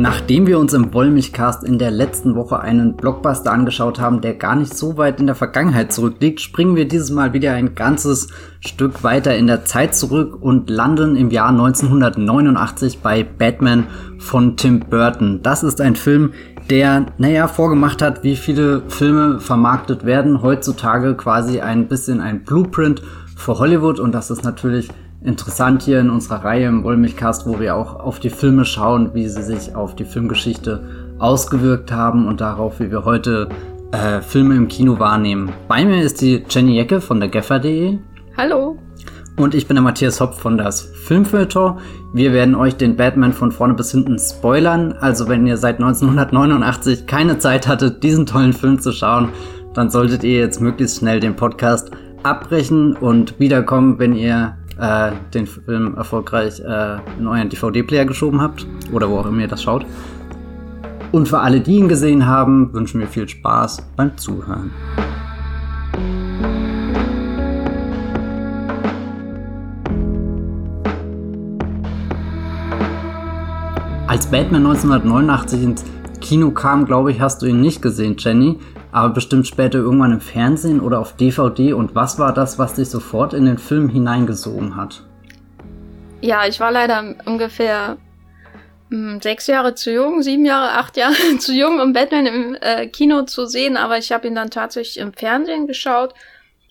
Nachdem wir uns im Wollmilchcast in der letzten Woche einen Blockbuster angeschaut haben, der gar nicht so weit in der Vergangenheit zurückliegt, springen wir dieses Mal wieder ein ganzes Stück weiter in der Zeit zurück und landen im Jahr 1989 bei Batman von Tim Burton. Das ist ein Film, der, naja, vorgemacht hat, wie viele Filme vermarktet werden. Heutzutage quasi ein bisschen ein Blueprint für Hollywood und das ist natürlich interessant hier in unserer Reihe im Wollmilchcast, wo wir auch auf die Filme schauen, wie sie sich auf die Filmgeschichte ausgewirkt haben und darauf, wie wir heute äh, Filme im Kino wahrnehmen. Bei mir ist die Jenny Jecke von der Geffer.de. Hallo. Und ich bin der Matthias Hopf von das Filmfilter. Wir werden euch den Batman von vorne bis hinten spoilern. Also wenn ihr seit 1989 keine Zeit hattet, diesen tollen Film zu schauen, dann solltet ihr jetzt möglichst schnell den Podcast abbrechen und wiederkommen, wenn ihr äh, den Film erfolgreich äh, in euren DVD-Player geschoben habt oder wo auch immer ihr das schaut. Und für alle, die ihn gesehen haben, wünschen wir viel Spaß beim Zuhören. Als Batman 1989 ins Kino kam, glaube ich, hast du ihn nicht gesehen, Jenny aber bestimmt später irgendwann im Fernsehen oder auf DVD. Und was war das, was dich sofort in den Film hineingesogen hat? Ja, ich war leider ungefähr hm, sechs Jahre zu jung, sieben Jahre, acht Jahre zu jung, um Batman im äh, Kino zu sehen, aber ich habe ihn dann tatsächlich im Fernsehen geschaut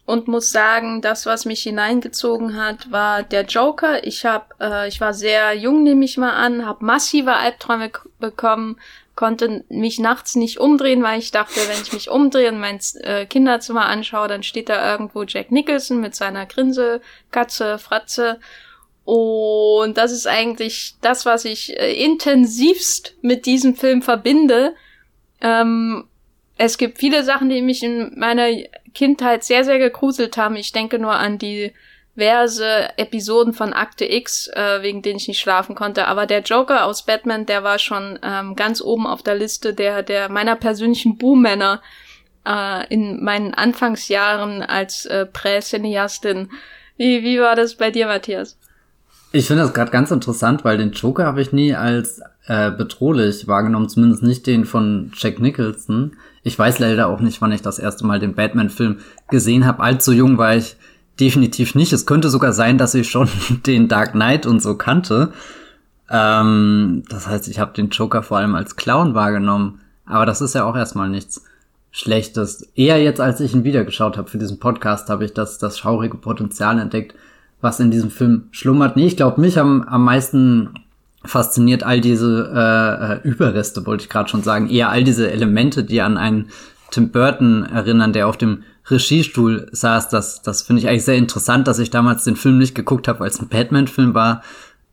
und muss sagen, das, was mich hineingezogen hat, war der Joker. Ich hab, äh, ich war sehr jung, nehme ich mal an, habe massive Albträume bekommen, konnte mich nachts nicht umdrehen, weil ich dachte, wenn ich mich umdrehe und mein äh, Kinderzimmer anschaue, dann steht da irgendwo Jack Nicholson mit seiner Grinse, Katze, Fratze. Und das ist eigentlich das, was ich äh, intensivst mit diesem Film verbinde. Ähm, es gibt viele Sachen, die mich in meiner Kindheit sehr, sehr gegruselt haben. Ich denke nur an die diverse Episoden von Akte X, äh, wegen denen ich nicht schlafen konnte. Aber der Joker aus Batman, der war schon ähm, ganz oben auf der Liste der, der meiner persönlichen Buhmänner äh, in meinen Anfangsjahren als äh, Prä-Cineastin. Wie, wie war das bei dir, Matthias? Ich finde das gerade ganz interessant, weil den Joker habe ich nie als äh, bedrohlich wahrgenommen, zumindest nicht den von Jack Nicholson. Ich weiß leider auch nicht, wann ich das erste Mal den Batman-Film gesehen habe. Allzu jung war ich definitiv nicht. Es könnte sogar sein, dass ich schon den Dark Knight und so kannte. Ähm, das heißt, ich habe den Joker vor allem als Clown wahrgenommen. Aber das ist ja auch erstmal nichts Schlechtes. Eher jetzt, als ich ihn wiedergeschaut habe für diesen Podcast, habe ich das, das schaurige Potenzial entdeckt, was in diesem Film schlummert. Nee, ich glaube, mich am, am meisten fasziniert all diese äh, äh Überreste, wollte ich gerade schon sagen. Eher all diese Elemente, die an einen Tim Burton erinnern, der auf dem Regiestuhl saß, das, das finde ich eigentlich sehr interessant, dass ich damals den Film nicht geguckt habe, weil es ein Batman-Film war,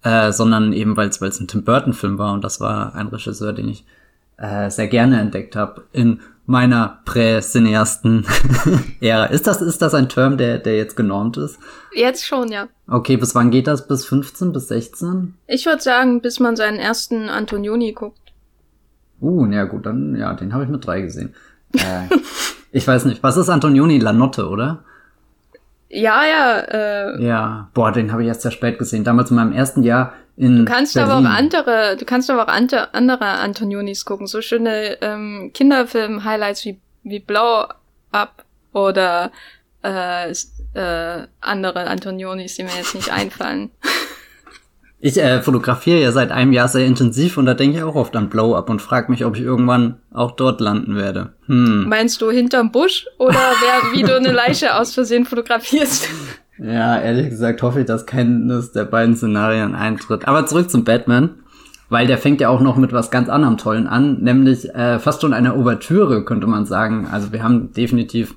äh, sondern eben weil es ein Tim Burton-Film war. Und das war ein Regisseur, den ich äh, sehr gerne entdeckt habe in meiner Prä-Cineasten-Ära. ist das, ist das ein Term, der, der jetzt genormt ist? Jetzt schon, ja. Okay, bis wann geht das? Bis 15, bis 16? Ich würde sagen, bis man seinen ersten Antonioni guckt. Uh, na ja, gut, dann, ja, den habe ich mit drei gesehen. Äh, ich weiß nicht, was ist Antonioni Lanotte, oder? Ja, ja. Äh, ja, boah, den habe ich erst sehr spät gesehen. Damals in meinem ersten Jahr in Du kannst Berlin. aber auch andere, du kannst aber auch ante, andere Antonionis gucken. So schöne ähm, Kinderfilm-Highlights wie, wie Blow Up oder äh, äh, andere Antonionis, die mir jetzt nicht einfallen. Ich äh, fotografiere ja seit einem Jahr sehr intensiv und da denke ich auch oft an Blow-Up und frage mich, ob ich irgendwann auch dort landen werde. Hm. Meinst du hinterm Busch oder wer, wie du eine Leiche aus Versehen fotografierst? Ja, ehrlich gesagt hoffe ich, dass keines der beiden Szenarien eintritt. Aber zurück zum Batman, weil der fängt ja auch noch mit was ganz anderem Tollen an, nämlich äh, fast schon eine Ouvertüre, könnte man sagen. Also wir haben definitiv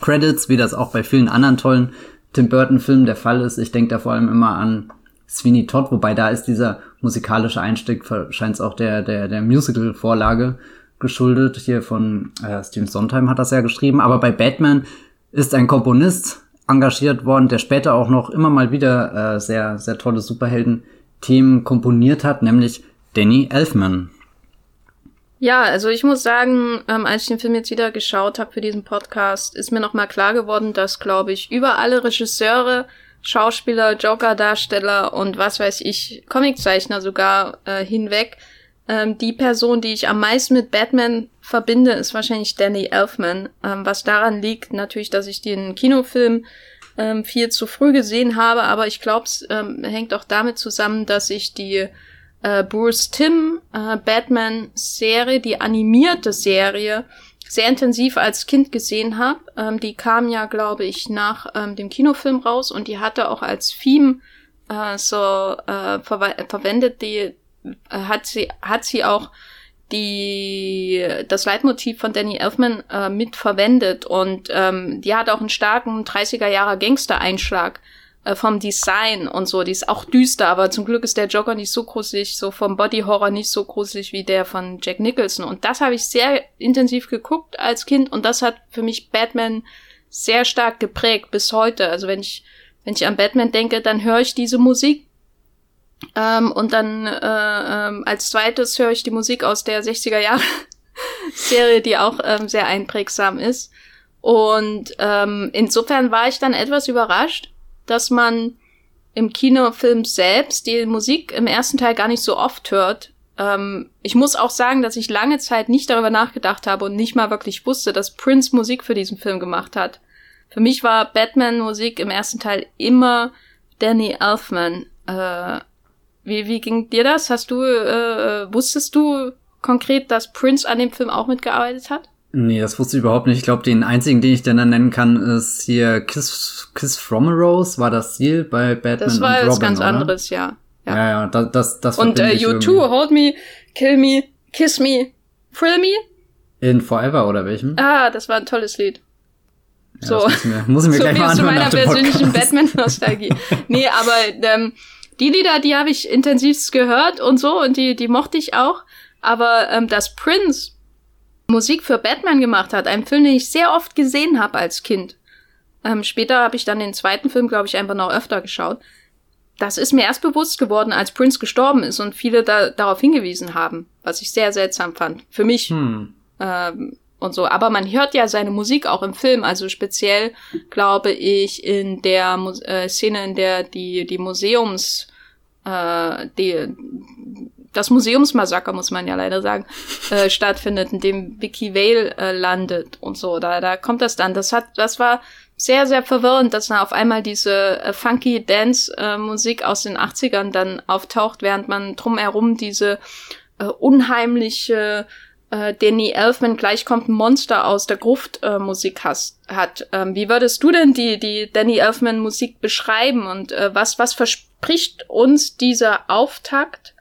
Credits, wie das auch bei vielen anderen tollen Tim Burton-Filmen der Fall ist. Ich denke da vor allem immer an Sweeney Todd, wobei da ist dieser musikalische Einstieg scheint es auch der, der, der Musical-Vorlage geschuldet. Hier von äh, Steven Sondheim hat das ja geschrieben. Aber bei Batman ist ein Komponist engagiert worden, der später auch noch immer mal wieder äh, sehr, sehr tolle Superhelden-Themen komponiert hat, nämlich Danny Elfman. Ja, also ich muss sagen, ähm, als ich den Film jetzt wieder geschaut habe für diesen Podcast, ist mir nochmal klar geworden, dass, glaube ich, über alle Regisseure Schauspieler, Joker-Darsteller und was weiß ich, Comiczeichner sogar äh, hinweg ähm, die Person, die ich am meisten mit Batman verbinde, ist wahrscheinlich Danny Elfman. Ähm, was daran liegt, natürlich, dass ich den Kinofilm ähm, viel zu früh gesehen habe, aber ich glaube, es ähm, hängt auch damit zusammen, dass ich die äh, Bruce Tim äh, Batman-Serie, die animierte Serie, sehr intensiv als Kind gesehen habe. Ähm, die kam ja, glaube ich, nach ähm, dem Kinofilm raus und die hatte auch als Theme äh, so äh, ver verwendet, die äh, hat sie hat sie auch die das Leitmotiv von Danny Elfman äh, mit verwendet und ähm, die hat auch einen starken 30er Jahre Gangster-Einschlag äh, vom Design und so. Die ist auch düster, aber zum Glück ist der Joker nicht so gruselig, so vom Body Horror nicht so gruselig wie der von Jack Nicholson. Und das habe ich sehr intensiv geguckt als Kind und das hat für mich Batman sehr stark geprägt bis heute. Also wenn ich wenn ich an Batman denke, dann höre ich diese Musik ähm, und dann äh, ähm, als zweites höre ich die Musik aus der 60er Jahre Serie, die auch ähm, sehr einprägsam ist. Und ähm, insofern war ich dann etwas überrascht, dass man im Kinofilm selbst die Musik im ersten Teil gar nicht so oft hört. Ähm, ich muss auch sagen, dass ich lange Zeit nicht darüber nachgedacht habe und nicht mal wirklich wusste, dass Prince Musik für diesen Film gemacht hat. Für mich war Batman-Musik im ersten Teil immer Danny Elfman. Äh, wie, wie ging dir das? Hast du, äh, wusstest du konkret, dass Prince an dem Film auch mitgearbeitet hat? Nee, das wusste ich überhaupt nicht. Ich glaube, den einzigen, den ich dann nennen kann, ist hier Kiss, Kiss from a Rose, war das Ziel bei Batman Das war und Robin, was ganz oder? anderes, ja. Ja, ja, ja das, das, das Und äh, You irgendwie. Too, Hold Me, Kill Me, Kiss Me, Thrill Me. In Forever oder welchem? Ah, das war ein tolles Lied. Ja, so. das muss ich mir, muss ich mir so gleich viel mal zu anhören meiner nach dem persönlichen. Batman-Nostalgie. nee, aber ähm, die Lieder, die habe ich intensivst gehört und so und die, die mochte ich auch. Aber ähm, dass Prince Musik für Batman gemacht hat, einen Film, den ich sehr oft gesehen habe als Kind. Ähm, später habe ich dann den zweiten Film, glaube ich, einfach noch öfter geschaut. Das ist mir erst bewusst geworden, als Prince gestorben ist und viele da, darauf hingewiesen haben, was ich sehr seltsam fand. Für mich Hm. ähm, und so. Aber man hört ja seine Musik auch im Film, also speziell, glaube ich, in der Mu äh, Szene, in der die, die Museums, äh, die, das Museumsmassaker, muss man ja leider sagen, äh, stattfindet, in dem Vicky Vale äh, landet und so. Da, da kommt das dann. Das hat, das war sehr, sehr verwirrend, dass da auf einmal diese äh, funky Dance-Musik aus den 80ern dann auftaucht, während man drumherum diese äh, unheimliche äh, Danny Elfman gleich kommt ein Monster aus der Gruft äh, Musik has, hat. Ähm, wie würdest du denn die die Danny Elfman Musik beschreiben und äh, was was verspricht uns dieser Auftakt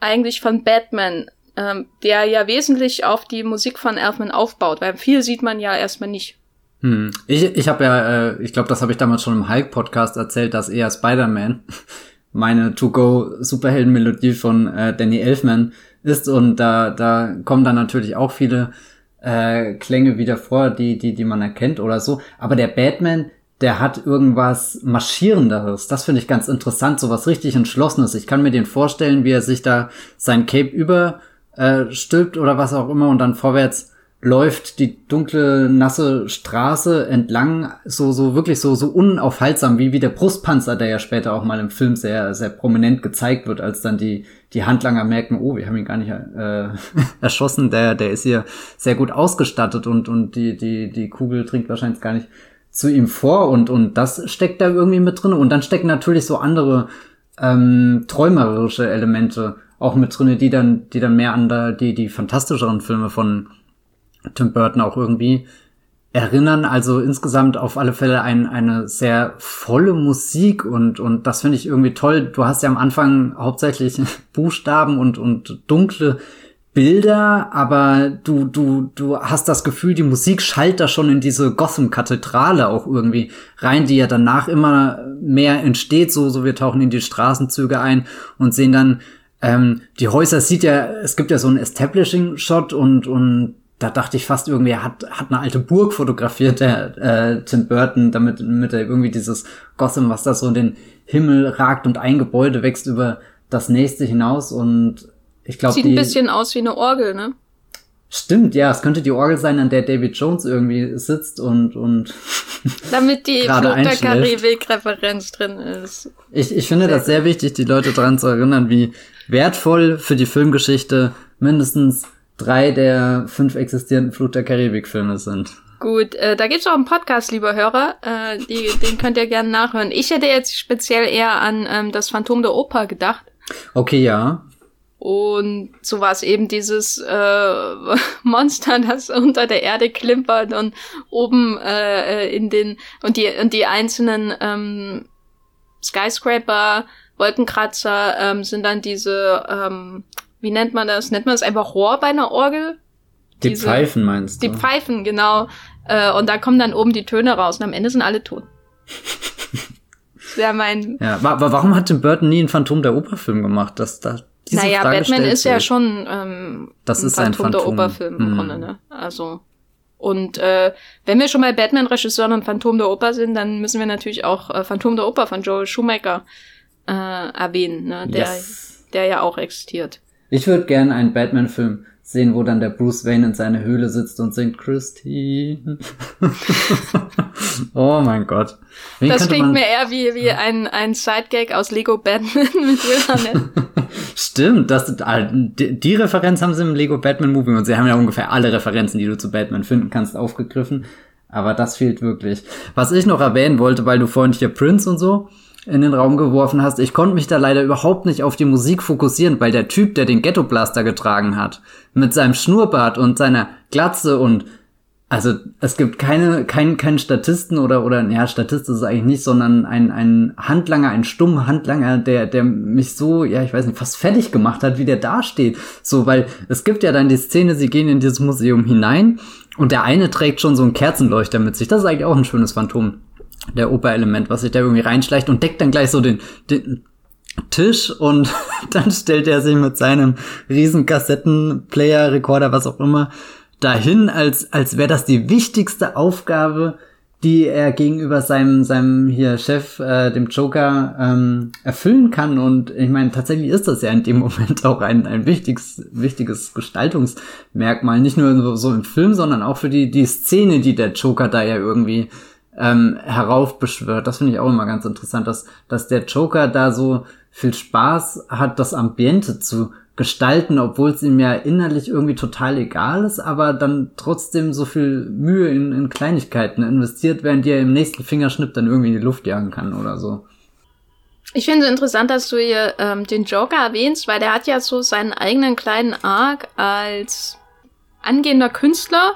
eigentlich von Batman, ähm, der ja wesentlich auf die Musik von Elfman aufbaut, weil viel sieht man ja erstmal nicht. Hm. Ich, ich habe ja, äh, ich glaube, das habe ich damals schon im Hulk-Podcast erzählt, dass eher Spider-Man meine To-Go-Superhelden-Melodie von äh, Danny Elfman ist und da, da kommen dann natürlich auch viele äh, Klänge wieder vor, die, die, die man erkennt oder so. Aber der Batman, der hat irgendwas Marschierenderes. Das finde ich ganz interessant, so was richtig Entschlossenes. Ich kann mir den vorstellen, wie er sich da sein Cape überstülpt äh, oder was auch immer und dann vorwärts läuft die dunkle, nasse Straße entlang, so, so wirklich so, so unaufhaltsam, wie, wie der Brustpanzer, der ja später auch mal im Film sehr, sehr prominent gezeigt wird, als dann die, die Handlanger merken, oh, wir haben ihn gar nicht äh, erschossen, der, der ist hier sehr gut ausgestattet und, und die, die, die Kugel dringt wahrscheinlich gar nicht zu ihm vor und, und das steckt da irgendwie mit drin. Und dann stecken natürlich so andere ähm, träumerische Elemente auch mit drinne, die dann, die dann mehr an da, die, die fantastischeren Filme von Tim Burton auch irgendwie erinnern. Also insgesamt auf alle Fälle ein, eine sehr volle Musik und, und das finde ich irgendwie toll. Du hast ja am Anfang hauptsächlich Buchstaben und, und dunkle Bilder, aber du, du, du hast das Gefühl, die Musik schallt da schon in diese Gotham-Kathedrale auch irgendwie rein, die ja danach immer mehr entsteht. So, so wir tauchen in die Straßenzüge ein und sehen dann, ähm, die Häuser sieht ja, es gibt ja so einen Establishing-Shot und, und da dachte ich fast irgendwie, er hat, hat eine alte Burg fotografiert, der äh, Tim Burton, damit, damit er irgendwie dieses Gotham, was da so in den Himmel ragt und ein Gebäude wächst über das nächste hinaus und ich glaube, Sieht die, ein bisschen aus wie eine Orgel, ne? Stimmt, ja, es könnte die Orgel sein, an der David Jones irgendwie sitzt und und damit die der Karibik-Referenz drin ist. Ich, ich finde das sehr wichtig, die Leute daran zu erinnern, wie wertvoll für die Filmgeschichte mindestens drei der fünf existierenden Flut der Karibik-Filme sind. Gut, äh, da gibt's auch einen Podcast, lieber Hörer, äh, die, den könnt ihr gerne nachhören. Ich hätte jetzt speziell eher an ähm, das Phantom der Oper gedacht. Okay, ja. Und so war es eben dieses äh, Monster, das unter der Erde klimpert und oben äh, in den und die und die einzelnen ähm, Skyscraper, Wolkenkratzer ähm, sind dann diese, ähm, wie nennt man das? Nennt man das einfach Rohr bei einer Orgel? Die diese, Pfeifen meinst du? Die Pfeifen, genau. Äh, und da kommen dann oben die Töne raus und am Ende sind alle tot. das wäre mein. Ja, aber warum hat Tim Burton nie einen Phantom der Oper-Film gemacht? Das, das, diese naja, Frage Batman ist ja schon ähm, das ist ein Phantom, ein Phantom. der Operfilm im hm. Grunde, ne? Also und äh, wenn wir schon mal Batman-Regisseur und Phantom der Oper sind, dann müssen wir natürlich auch äh, Phantom der Oper von Joel Schumacher äh, erwähnen, ne? der, yes. der ja auch existiert. Ich würde gerne einen Batman-Film sehen, wo dann der Bruce Wayne in seiner Höhle sitzt und singt Christine. oh mein Gott. Wen das klingt mir eher wie, wie ein, ein Sidegag aus Lego Batman mit Will Arnett. Stimmt, das, die, die Referenz haben sie im Lego Batman Movie und sie haben ja ungefähr alle Referenzen, die du zu Batman finden kannst, aufgegriffen. Aber das fehlt wirklich. Was ich noch erwähnen wollte, weil du vorhin hier Prince und so, in den Raum geworfen hast. Ich konnte mich da leider überhaupt nicht auf die Musik fokussieren, weil der Typ, der den Ghetto Blaster getragen hat, mit seinem Schnurrbart und seiner Glatze und also es gibt keine keinen keinen Statisten oder oder ja Statist ist es eigentlich nicht, sondern ein ein Handlanger, ein stummer Handlanger, der der mich so ja ich weiß nicht fast fertig gemacht hat, wie der dasteht. So weil es gibt ja dann die Szene, sie gehen in dieses Museum hinein und der eine trägt schon so einen Kerzenleuchter mit sich. Das ist eigentlich auch ein schönes Phantom der Operelement, was sich da irgendwie reinschleicht und deckt dann gleich so den, den Tisch und dann stellt er sich mit seinem riesen Kassettenplayer, Rekorder, was auch immer, dahin, als, als wäre das die wichtigste Aufgabe, die er gegenüber seinem, seinem hier Chef, äh, dem Joker, ähm, erfüllen kann. Und ich meine, tatsächlich ist das ja in dem Moment auch ein, ein wichtiges, wichtiges Gestaltungsmerkmal. Nicht nur so im Film, sondern auch für die, die Szene, die der Joker da ja irgendwie ähm, heraufbeschwört. Das finde ich auch immer ganz interessant, dass, dass der Joker da so viel Spaß hat, das Ambiente zu gestalten, obwohl es ihm ja innerlich irgendwie total egal ist, aber dann trotzdem so viel Mühe in, in Kleinigkeiten investiert, während er im nächsten Fingerschnipp dann irgendwie in die Luft jagen kann oder so. Ich finde es interessant, dass du hier ähm, den Joker erwähnst, weil der hat ja so seinen eigenen kleinen Arc als angehender Künstler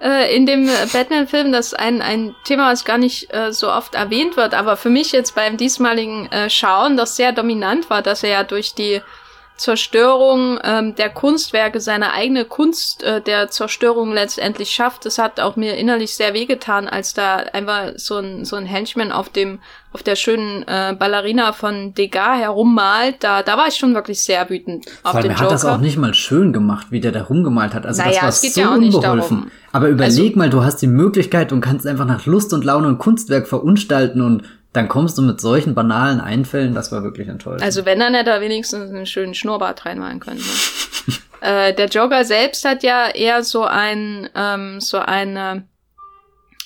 äh, in dem Batman-Film, das ein, ein Thema, was gar nicht äh, so oft erwähnt wird, aber für mich jetzt beim diesmaligen äh, Schauen das sehr dominant war, dass er ja durch die Zerstörung ähm, der Kunstwerke, seine eigene Kunst äh, der Zerstörung letztendlich schafft. Das hat auch mir innerlich sehr wehgetan, als da einfach so ein, so ein Henchman auf dem, auf der schönen äh, Ballerina von Degas herummalt. Da, da war ich schon wirklich sehr wütend auf Vor allem, den er hat das auch nicht mal schön gemacht, wie der da rumgemalt hat. Also naja, das war so ja unbeholfen. Aber überleg also, mal, du hast die Möglichkeit und kannst einfach nach Lust und Laune ein Kunstwerk verunstalten und dann kommst du mit solchen banalen Einfällen, das war wirklich enttäuschend. Also wenn dann hätte er wenigstens einen schönen Schnurrbart reinmalen können. Ne? äh, der Joker selbst hat ja eher so ein ähm, so eine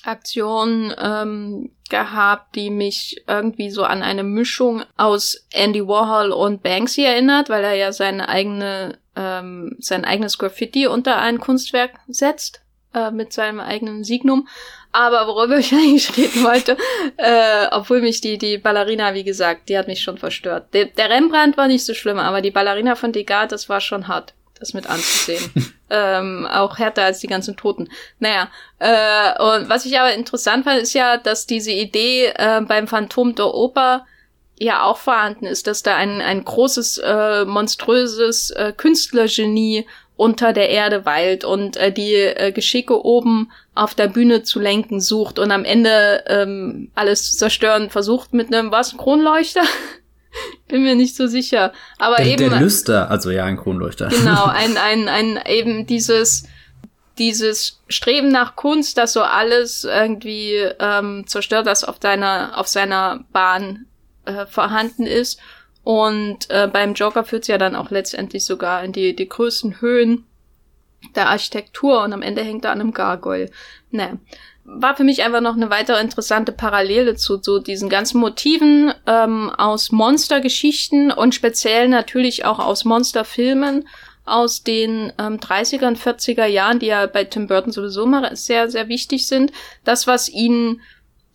Aktion ähm, gehabt, die mich irgendwie so an eine Mischung aus Andy Warhol und Banksy erinnert, weil er ja seine eigene ähm, sein eigenes Graffiti unter ein Kunstwerk setzt äh, mit seinem eigenen Signum. Aber worüber ich eigentlich reden wollte, äh, obwohl mich die, die Ballerina, wie gesagt, die hat mich schon verstört. Der, der Rembrandt war nicht so schlimm, aber die Ballerina von Degas, das war schon hart, das mit anzusehen. ähm, auch härter als die ganzen Toten. Naja, äh, und was ich aber interessant fand, ist ja, dass diese Idee äh, beim Phantom der Oper ja auch vorhanden ist, dass da ein, ein großes, äh, monströses äh, Künstlergenie unter der Erde weilt und äh, die äh, Geschicke oben auf der Bühne zu lenken sucht und am Ende ähm, alles zu zerstören versucht mit einem was Kronleuchter. Bin mir nicht so sicher. Aber der, eben. Der Lüster, also ja, ein Kronleuchter. Genau, ein, ein, ein, eben dieses, dieses Streben nach Kunst, das so alles irgendwie ähm, zerstört, das auf deiner, auf seiner Bahn äh, vorhanden ist. Und äh, beim Joker führt es ja dann auch letztendlich sogar in die, die größten Höhen. der Architektur und am Ende hängt er an einem Gargoyle. Ne. War für mich einfach noch eine weitere interessante Parallele zu so diesen ganzen Motiven ähm, aus Monstergeschichten und speziell natürlich auch aus Monsterfilmen aus den ähm, 30er und 40er Jahren, die ja bei Tim Burton sowieso mal sehr, sehr wichtig sind. Das, was ihn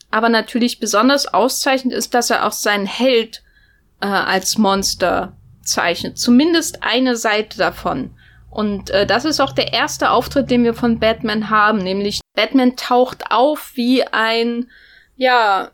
aber natürlich besonders auszeichnet, ist, dass er auch seinen Held äh, als Monster zeichnet. Zumindest eine Seite davon. Und äh, das ist auch der erste Auftritt, den wir von Batman haben, nämlich Batman taucht auf wie ein, ja,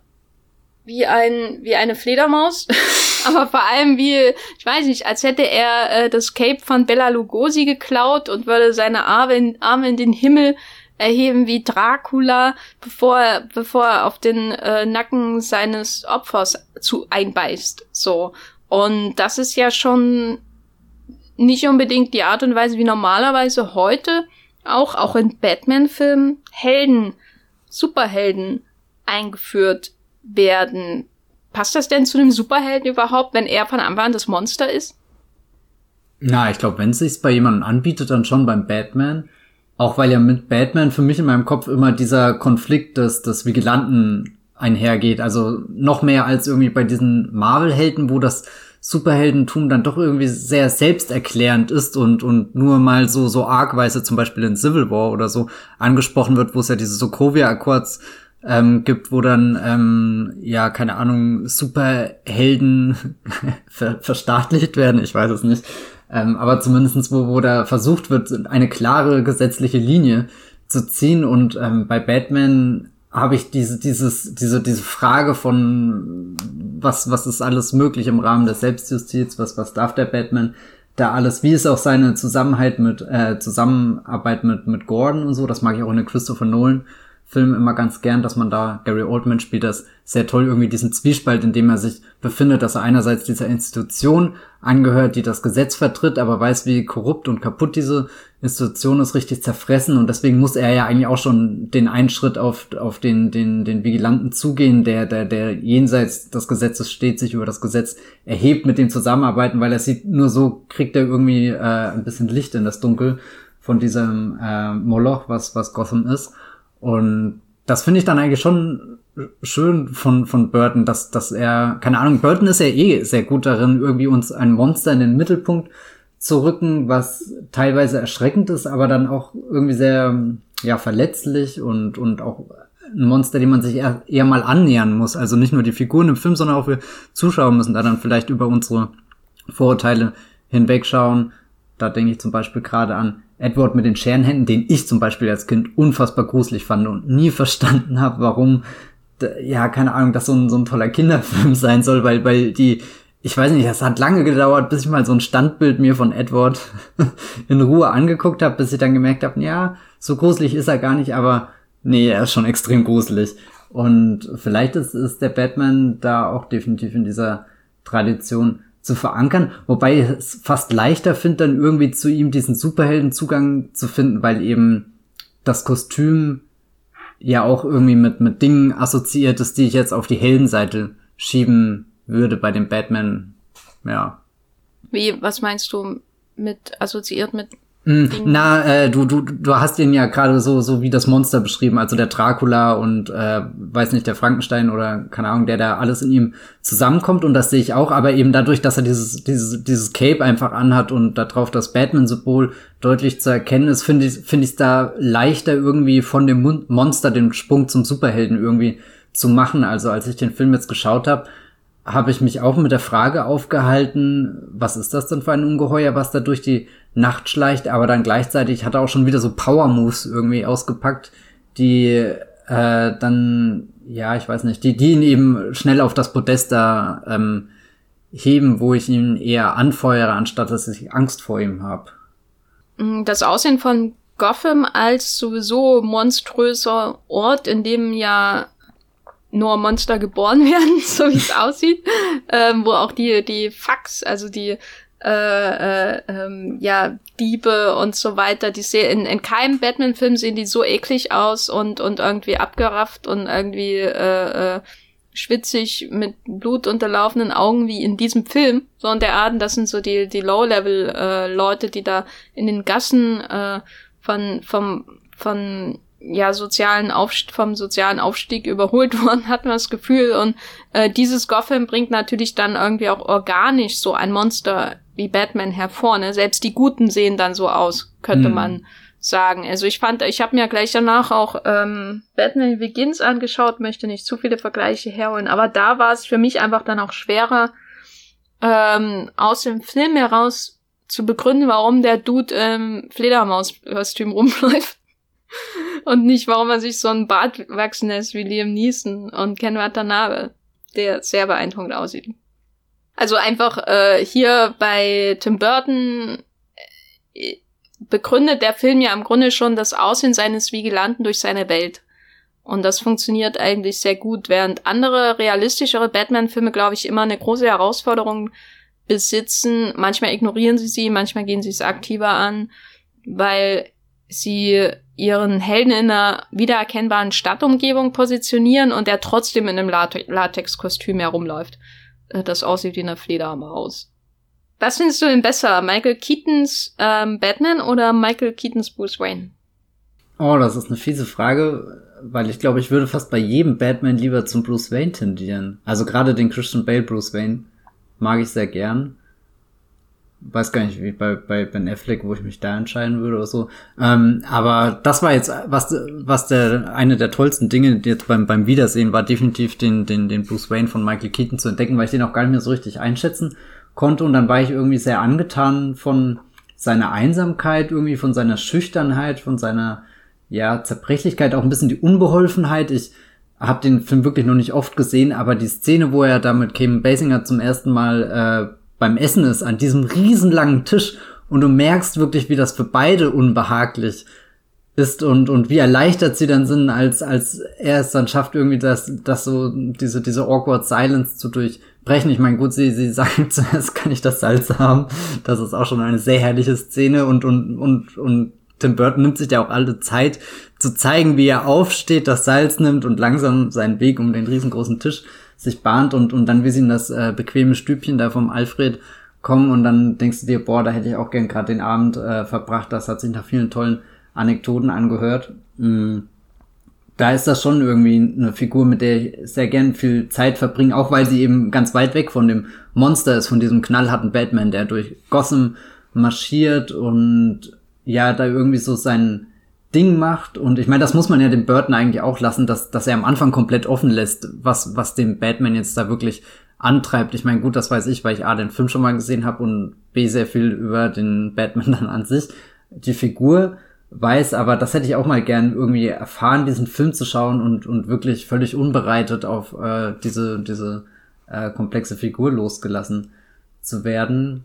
wie ein, wie eine Fledermaus. aber vor allem wie, ich weiß nicht, als hätte er äh, das Cape von Bella Lugosi geklaut und würde seine Arme in, Arme in den Himmel erheben wie Dracula, bevor er, bevor er auf den äh, Nacken seines Opfers zu einbeißt. So. Und das ist ja schon nicht unbedingt die Art und Weise, wie normalerweise heute auch, auch in Batman-Filmen Helden, Superhelden eingeführt werden. Passt das denn zu dem Superhelden überhaupt, wenn er von Anfang an das Monster ist? Na, ich glaube, wenn es sich bei jemandem anbietet, dann schon beim Batman. Auch weil ja mit Batman für mich in meinem Kopf immer dieser Konflikt des, des Vigilanten einhergeht. Also noch mehr als irgendwie bei diesen Marvel-Helden, wo das Superheldentum dann doch irgendwie sehr selbsterklärend ist und, und nur mal so, so argweise zum Beispiel in Civil War oder so angesprochen wird, wo es ja diese Sokovia-Akkords ähm, gibt, wo dann, ähm, ja, keine Ahnung, Superhelden ver verstaatlicht werden, ich weiß es nicht. Ähm, aber zumindestens wo, wo da versucht wird, eine klare gesetzliche Linie zu ziehen. Und ähm, bei Batman habe ich diese, dieses, diese, diese Frage von was, was ist alles möglich im Rahmen der Selbstjustiz, was, was darf der Batman? Da alles, wie ist auch seine Zusammenhalt mit, äh, Zusammenarbeit mit, mit Gordon und so, das mag ich auch in den Christopher Nolan Film immer ganz gern, dass man da, Gary Oldman spielt das sehr toll, irgendwie diesen Zwiespalt, in dem er sich befindet, dass er einerseits dieser Institution angehört, die das Gesetz vertritt, aber weiß, wie korrupt und kaputt diese Institution ist, richtig zerfressen und deswegen muss er ja eigentlich auch schon den Einschritt auf, auf den, den, den Vigilanten zugehen, der, der, der jenseits des Gesetzes steht, sich über das Gesetz erhebt, mit dem zusammenarbeiten, weil er sieht, nur so kriegt er irgendwie äh, ein bisschen Licht in das Dunkel von diesem äh, Moloch, was, was Gotham ist. Und das finde ich dann eigentlich schon schön von, von Burton, dass, dass er, keine Ahnung, Burton ist ja eh sehr gut darin, irgendwie uns ein Monster in den Mittelpunkt zu rücken, was teilweise erschreckend ist, aber dann auch irgendwie sehr, ja, verletzlich und, und auch ein Monster, dem man sich eher, eher mal annähern muss. Also nicht nur die Figuren im Film, sondern auch wir Zuschauer müssen da dann vielleicht über unsere Vorurteile hinwegschauen. Da denke ich zum Beispiel gerade an Edward mit den Scherenhänden, den ich zum Beispiel als Kind unfassbar gruselig fand und nie verstanden habe, warum, ja, keine Ahnung, das so ein, so ein toller Kinderfilm sein soll, weil, weil die, ich weiß nicht, es hat lange gedauert, bis ich mal so ein Standbild mir von Edward in Ruhe angeguckt habe, bis ich dann gemerkt habe, ja, so gruselig ist er gar nicht, aber nee, er ist schon extrem gruselig. Und vielleicht ist, ist der Batman da auch definitiv in dieser Tradition zu verankern, wobei ich es fast leichter finde, dann irgendwie zu ihm diesen Superheldenzugang zu finden, weil eben das Kostüm ja auch irgendwie mit, mit Dingen assoziiert ist, die ich jetzt auf die Heldenseite schieben würde bei dem Batman, ja. Wie, was meinst du mit assoziiert mit na, äh, du, du, du hast ihn ja gerade so, so wie das Monster beschrieben, also der Dracula und äh, weiß nicht, der Frankenstein oder keine Ahnung, der da alles in ihm zusammenkommt und das sehe ich auch, aber eben dadurch, dass er dieses, dieses, dieses Cape einfach anhat und darauf das Batman-Symbol deutlich zu erkennen ist, finde ich, finde ich es da leichter irgendwie von dem Monster den Sprung zum Superhelden irgendwie zu machen. Also als ich den Film jetzt geschaut habe, habe ich mich auch mit der Frage aufgehalten, was ist das denn für ein Ungeheuer, was da durch die Nacht schleicht, aber dann gleichzeitig hat er auch schon wieder so Power Moves irgendwie ausgepackt, die äh, dann, ja, ich weiß nicht, die, die ihn eben schnell auf das Podest da ähm, heben, wo ich ihn eher anfeuere, anstatt dass ich Angst vor ihm habe. Mm, das Aussehen von Gotham als sowieso monströser Ort, in dem ja nur Monster geboren werden, so wie es aussieht, ähm, wo auch die die Fax, also die äh, äh, ähm, ja Diebe und so weiter, die sehen in, in keinem Batman-Film sehen die so eklig aus und und irgendwie abgerafft und irgendwie äh, äh, schwitzig mit blutunterlaufenden Augen wie in diesem Film, sondern der Art, das sind so die, die Low-Level-Leute, äh, die da in den Gassen äh, von, vom, von ja, sozialen Aufst vom sozialen Aufstieg überholt worden, hat man das Gefühl. Und äh, dieses Gotham bringt natürlich dann irgendwie auch organisch so ein Monster wie Batman hervor. Ne? Selbst die Guten sehen dann so aus, könnte hm. man sagen. Also ich fand, ich habe mir gleich danach auch ähm, Batman Begins angeschaut, möchte nicht zu viele Vergleiche herholen, aber da war es für mich einfach dann auch schwerer, ähm, aus dem Film heraus zu begründen, warum der Dude ähm, Fledermauskostüm rumläuft. und nicht, warum er sich so ein Bart wachsen lässt wie Liam Neeson und Ken Watanabe, der sehr beeindruckend aussieht. Also einfach äh, hier bei Tim Burton äh, begründet der Film ja im Grunde schon das Aussehen seines Vigilanten durch seine Welt. Und das funktioniert eigentlich sehr gut, während andere realistischere Batman-Filme, glaube ich, immer eine große Herausforderung besitzen. Manchmal ignorieren sie sie, manchmal gehen sie es aktiver an, weil sie ihren Helden in einer wiedererkennbaren Stadtumgebung positionieren und der trotzdem in einem Latex-Kostüm herumläuft, das aussieht wie eine Fledermaus. Was findest du denn besser, Michael Keatons ähm, Batman oder Michael Keatons Bruce Wayne? Oh, das ist eine fiese Frage, weil ich glaube, ich würde fast bei jedem Batman lieber zum Bruce Wayne tendieren. Also gerade den Christian Bale Bruce Wayne mag ich sehr gern weiß gar nicht, wie bei, bei Ben Affleck, wo ich mich da entscheiden würde oder so. Ähm, aber das war jetzt, was, was der, eine der tollsten Dinge jetzt beim, beim Wiedersehen war, definitiv den, den, den Bruce Wayne von Michael Keaton zu entdecken, weil ich den auch gar nicht mehr so richtig einschätzen konnte. Und dann war ich irgendwie sehr angetan von seiner Einsamkeit, irgendwie von seiner Schüchternheit, von seiner, ja, Zerbrechlichkeit, auch ein bisschen die Unbeholfenheit. Ich habe den Film wirklich noch nicht oft gesehen, aber die Szene, wo er da mit Kim Basinger zum ersten Mal äh, beim Essen ist, an diesem riesenlangen Tisch und du merkst wirklich, wie das für beide unbehaglich ist und, und wie erleichtert sie dann sind, als, als er es dann schafft, irgendwie das, das so, diese, diese awkward silence zu durchbrechen. Ich meine, gut, sie, sie sagen zuerst, kann ich das Salz haben? Das ist auch schon eine sehr herrliche Szene und, und, und, und Tim Burton nimmt sich ja auch alle Zeit zu zeigen, wie er aufsteht, das Salz nimmt und langsam seinen Weg um den riesengroßen Tisch sich bahnt und, und dann wie sie in das äh, bequeme Stübchen da vom Alfred kommen und dann denkst du dir, boah, da hätte ich auch gern gerade den Abend äh, verbracht. Das hat sich nach vielen tollen Anekdoten angehört. Mhm. Da ist das schon irgendwie eine Figur, mit der ich sehr gern viel Zeit verbringe, auch weil sie eben ganz weit weg von dem Monster ist, von diesem knallharten Batman, der durch Gotham marschiert und ja, da irgendwie so seinen Ding macht. Und ich meine, das muss man ja dem Burton eigentlich auch lassen, dass, dass er am Anfang komplett offen lässt, was, was den Batman jetzt da wirklich antreibt. Ich meine, gut, das weiß ich, weil ich A, den Film schon mal gesehen habe und B, sehr viel über den Batman dann an sich. Die Figur weiß, aber das hätte ich auch mal gern irgendwie erfahren, diesen Film zu schauen und, und wirklich völlig unbereitet auf äh, diese, diese äh, komplexe Figur losgelassen zu werden.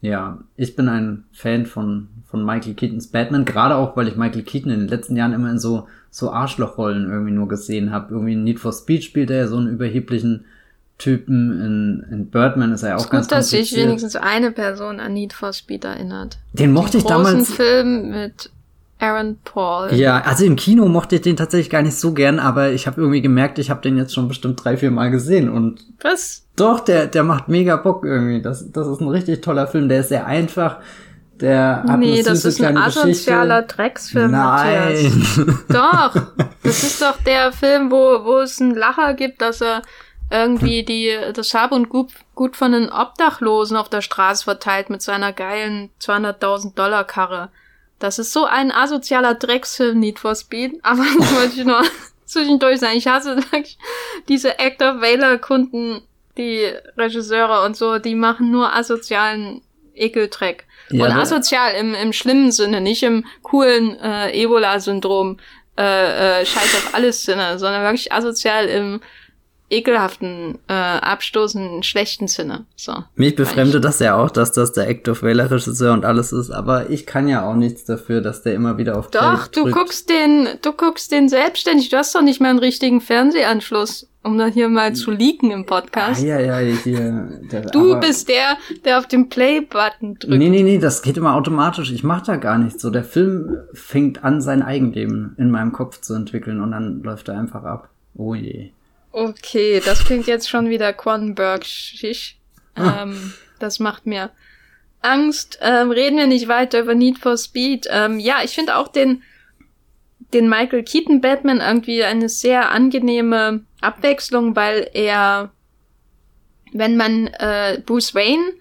Ja, ich bin ein Fan von, von Michael Keatons Batman, gerade auch, weil ich Michael Keaton in den letzten Jahren immer in so, so Arschlochrollen irgendwie nur gesehen habe. Irgendwie in Need for Speed spielt er ja so einen überheblichen Typen, in, in Birdman ist er ja auch ist ganz gut, dass sich wenigstens eine Person an Need for Speed erinnert. Den mochte Den ich damals. Film mit Aaron Paul. Ja, also im Kino mochte ich den tatsächlich gar nicht so gern, aber ich habe irgendwie gemerkt, ich habe den jetzt schon bestimmt drei, vier Mal gesehen und was? Doch, der der macht mega Bock irgendwie. Das das ist ein richtig toller Film. Der ist sehr einfach. Der hat nee, eine das ist ein asozialer. Drecksfilm. Nein. doch, das ist doch der Film, wo wo es einen Lacher gibt, dass er irgendwie die das Hab und Gut, Gut von den Obdachlosen auf der Straße verteilt mit seiner geilen 200.000 Dollar Karre. Das ist so ein asozialer Drecksfilm, Need for Speed. Aber das wollte ich nur zwischendurch sagen. Ich hasse wirklich diese Actor-Wailer-Kunden, die Regisseure und so, die machen nur asozialen Ekeldreck. Ja, und asozial im, im schlimmen Sinne, nicht im coolen äh, Ebola-Syndrom äh, äh, scheiß auf alles Sinne, sondern wirklich asozial im ekelhaften, äh, abstoßenden, schlechten Sinne. So. Mich befremdet das ja auch, dass das der Act of Valor Regisseur und alles ist, aber ich kann ja auch nichts dafür, dass der immer wieder auf Doch, du guckst den, du guckst den selbstständig, du hast doch nicht mal einen richtigen Fernsehanschluss, um da hier mal zu leaken im Podcast. Ah, ja, ja, hier. Der, du bist der, der auf den Play-Button drückt. Nee, nee, nee, das geht immer automatisch. Ich mach da gar nichts so. Der Film fängt an, sein Eigenleben in meinem Kopf zu entwickeln und dann läuft er einfach ab. Oh je. Okay, das klingt jetzt schon wieder Cronenberg-schisch. Ah. Ähm, das macht mir Angst. Ähm, reden wir nicht weiter über Need for Speed. Ähm, ja, ich finde auch den, den Michael Keaton Batman irgendwie eine sehr angenehme Abwechslung, weil er, wenn man äh, Bruce Wayne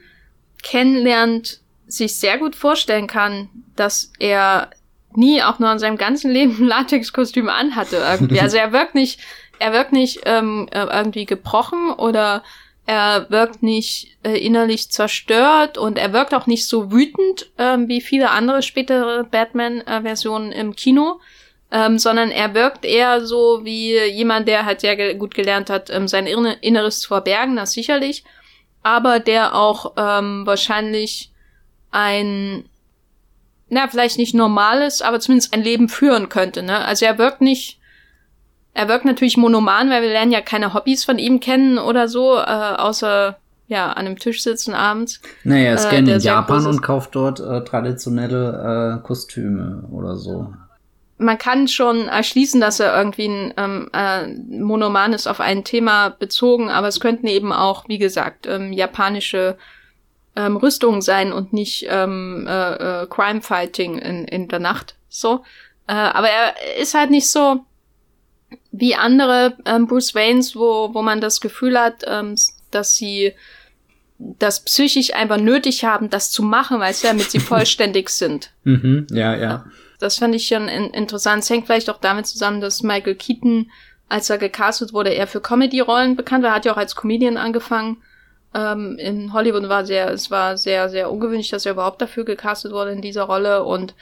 kennenlernt, sich sehr gut vorstellen kann, dass er nie auch nur in seinem ganzen Leben ein Latexkostüm anhatte irgendwie. Also er wirkt nicht, er wirkt nicht ähm, äh, irgendwie gebrochen oder er wirkt nicht äh, innerlich zerstört und er wirkt auch nicht so wütend ähm, wie viele andere spätere Batman-Versionen im Kino, ähm, sondern er wirkt eher so wie jemand, der halt sehr ge gut gelernt hat, ähm, sein Inneres zu verbergen, das sicherlich, aber der auch ähm, wahrscheinlich ein na, vielleicht nicht normales, aber zumindest ein Leben führen könnte, ne? Also er wirkt nicht er wirkt natürlich monoman, weil wir lernen ja keine Hobbys von ihm kennen oder so, äh, außer ja, an einem Tisch sitzen abends. Naja, er ist äh, gerne in Japan und kauft dort äh, traditionelle äh, Kostüme oder so. Man kann schon erschließen, dass er irgendwie ein ähm, äh, monoman ist auf ein Thema bezogen, aber es könnten eben auch, wie gesagt, ähm, japanische ähm, Rüstungen sein und nicht ähm, äh, äh, Crime Fighting in, in der Nacht. So. Äh, aber er ist halt nicht so wie andere ähm, Bruce Waynes, wo, wo man das Gefühl hat, ähm, dass sie das psychisch einfach nötig haben, das zu machen, weil sie damit sie vollständig sind. Mhm, ja, ja. Das fand ich schon in, interessant. Es hängt vielleicht auch damit zusammen, dass Michael Keaton, als er gecastet wurde, eher für Comedy-Rollen bekannt war. Er hat ja auch als Comedian angefangen. Ähm, in Hollywood war sehr, es war sehr, sehr ungewöhnlich, dass er überhaupt dafür gecastet wurde in dieser Rolle und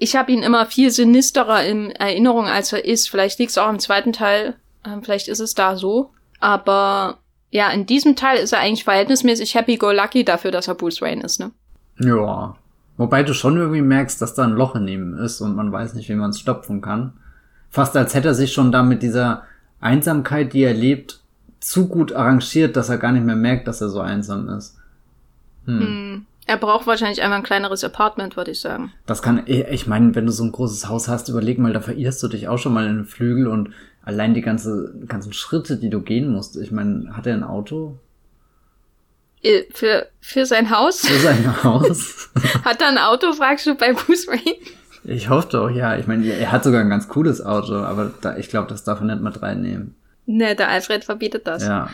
ich habe ihn immer viel sinisterer in Erinnerung, als er ist. Vielleicht liegt es auch im zweiten Teil. Ähm, vielleicht ist es da so. Aber ja, in diesem Teil ist er eigentlich verhältnismäßig happy-go-lucky dafür, dass er Bruce Wayne ist, ne? Ja. Wobei du schon irgendwie merkst, dass da ein Loch in ihm ist und man weiß nicht, wie man es stopfen kann. Fast als hätte er sich schon da mit dieser Einsamkeit, die er lebt, zu gut arrangiert, dass er gar nicht mehr merkt, dass er so einsam ist. Hm. hm. Er braucht wahrscheinlich einmal ein kleineres Apartment, würde ich sagen. Das kann, ich meine, wenn du so ein großes Haus hast, überleg mal, da verirrst du dich auch schon mal in den Flügel und allein die ganze, ganzen Schritte, die du gehen musst. Ich meine, hat er ein Auto? Äh, für, für sein Haus? Für sein Haus. hat er ein Auto, fragst du bei Bruce Wayne? Ich hoffe doch, ja. Ich meine, er hat sogar ein ganz cooles Auto, aber da, ich glaube, das darf er nicht mit reinnehmen. Ne, der Alfred verbietet das. Ja.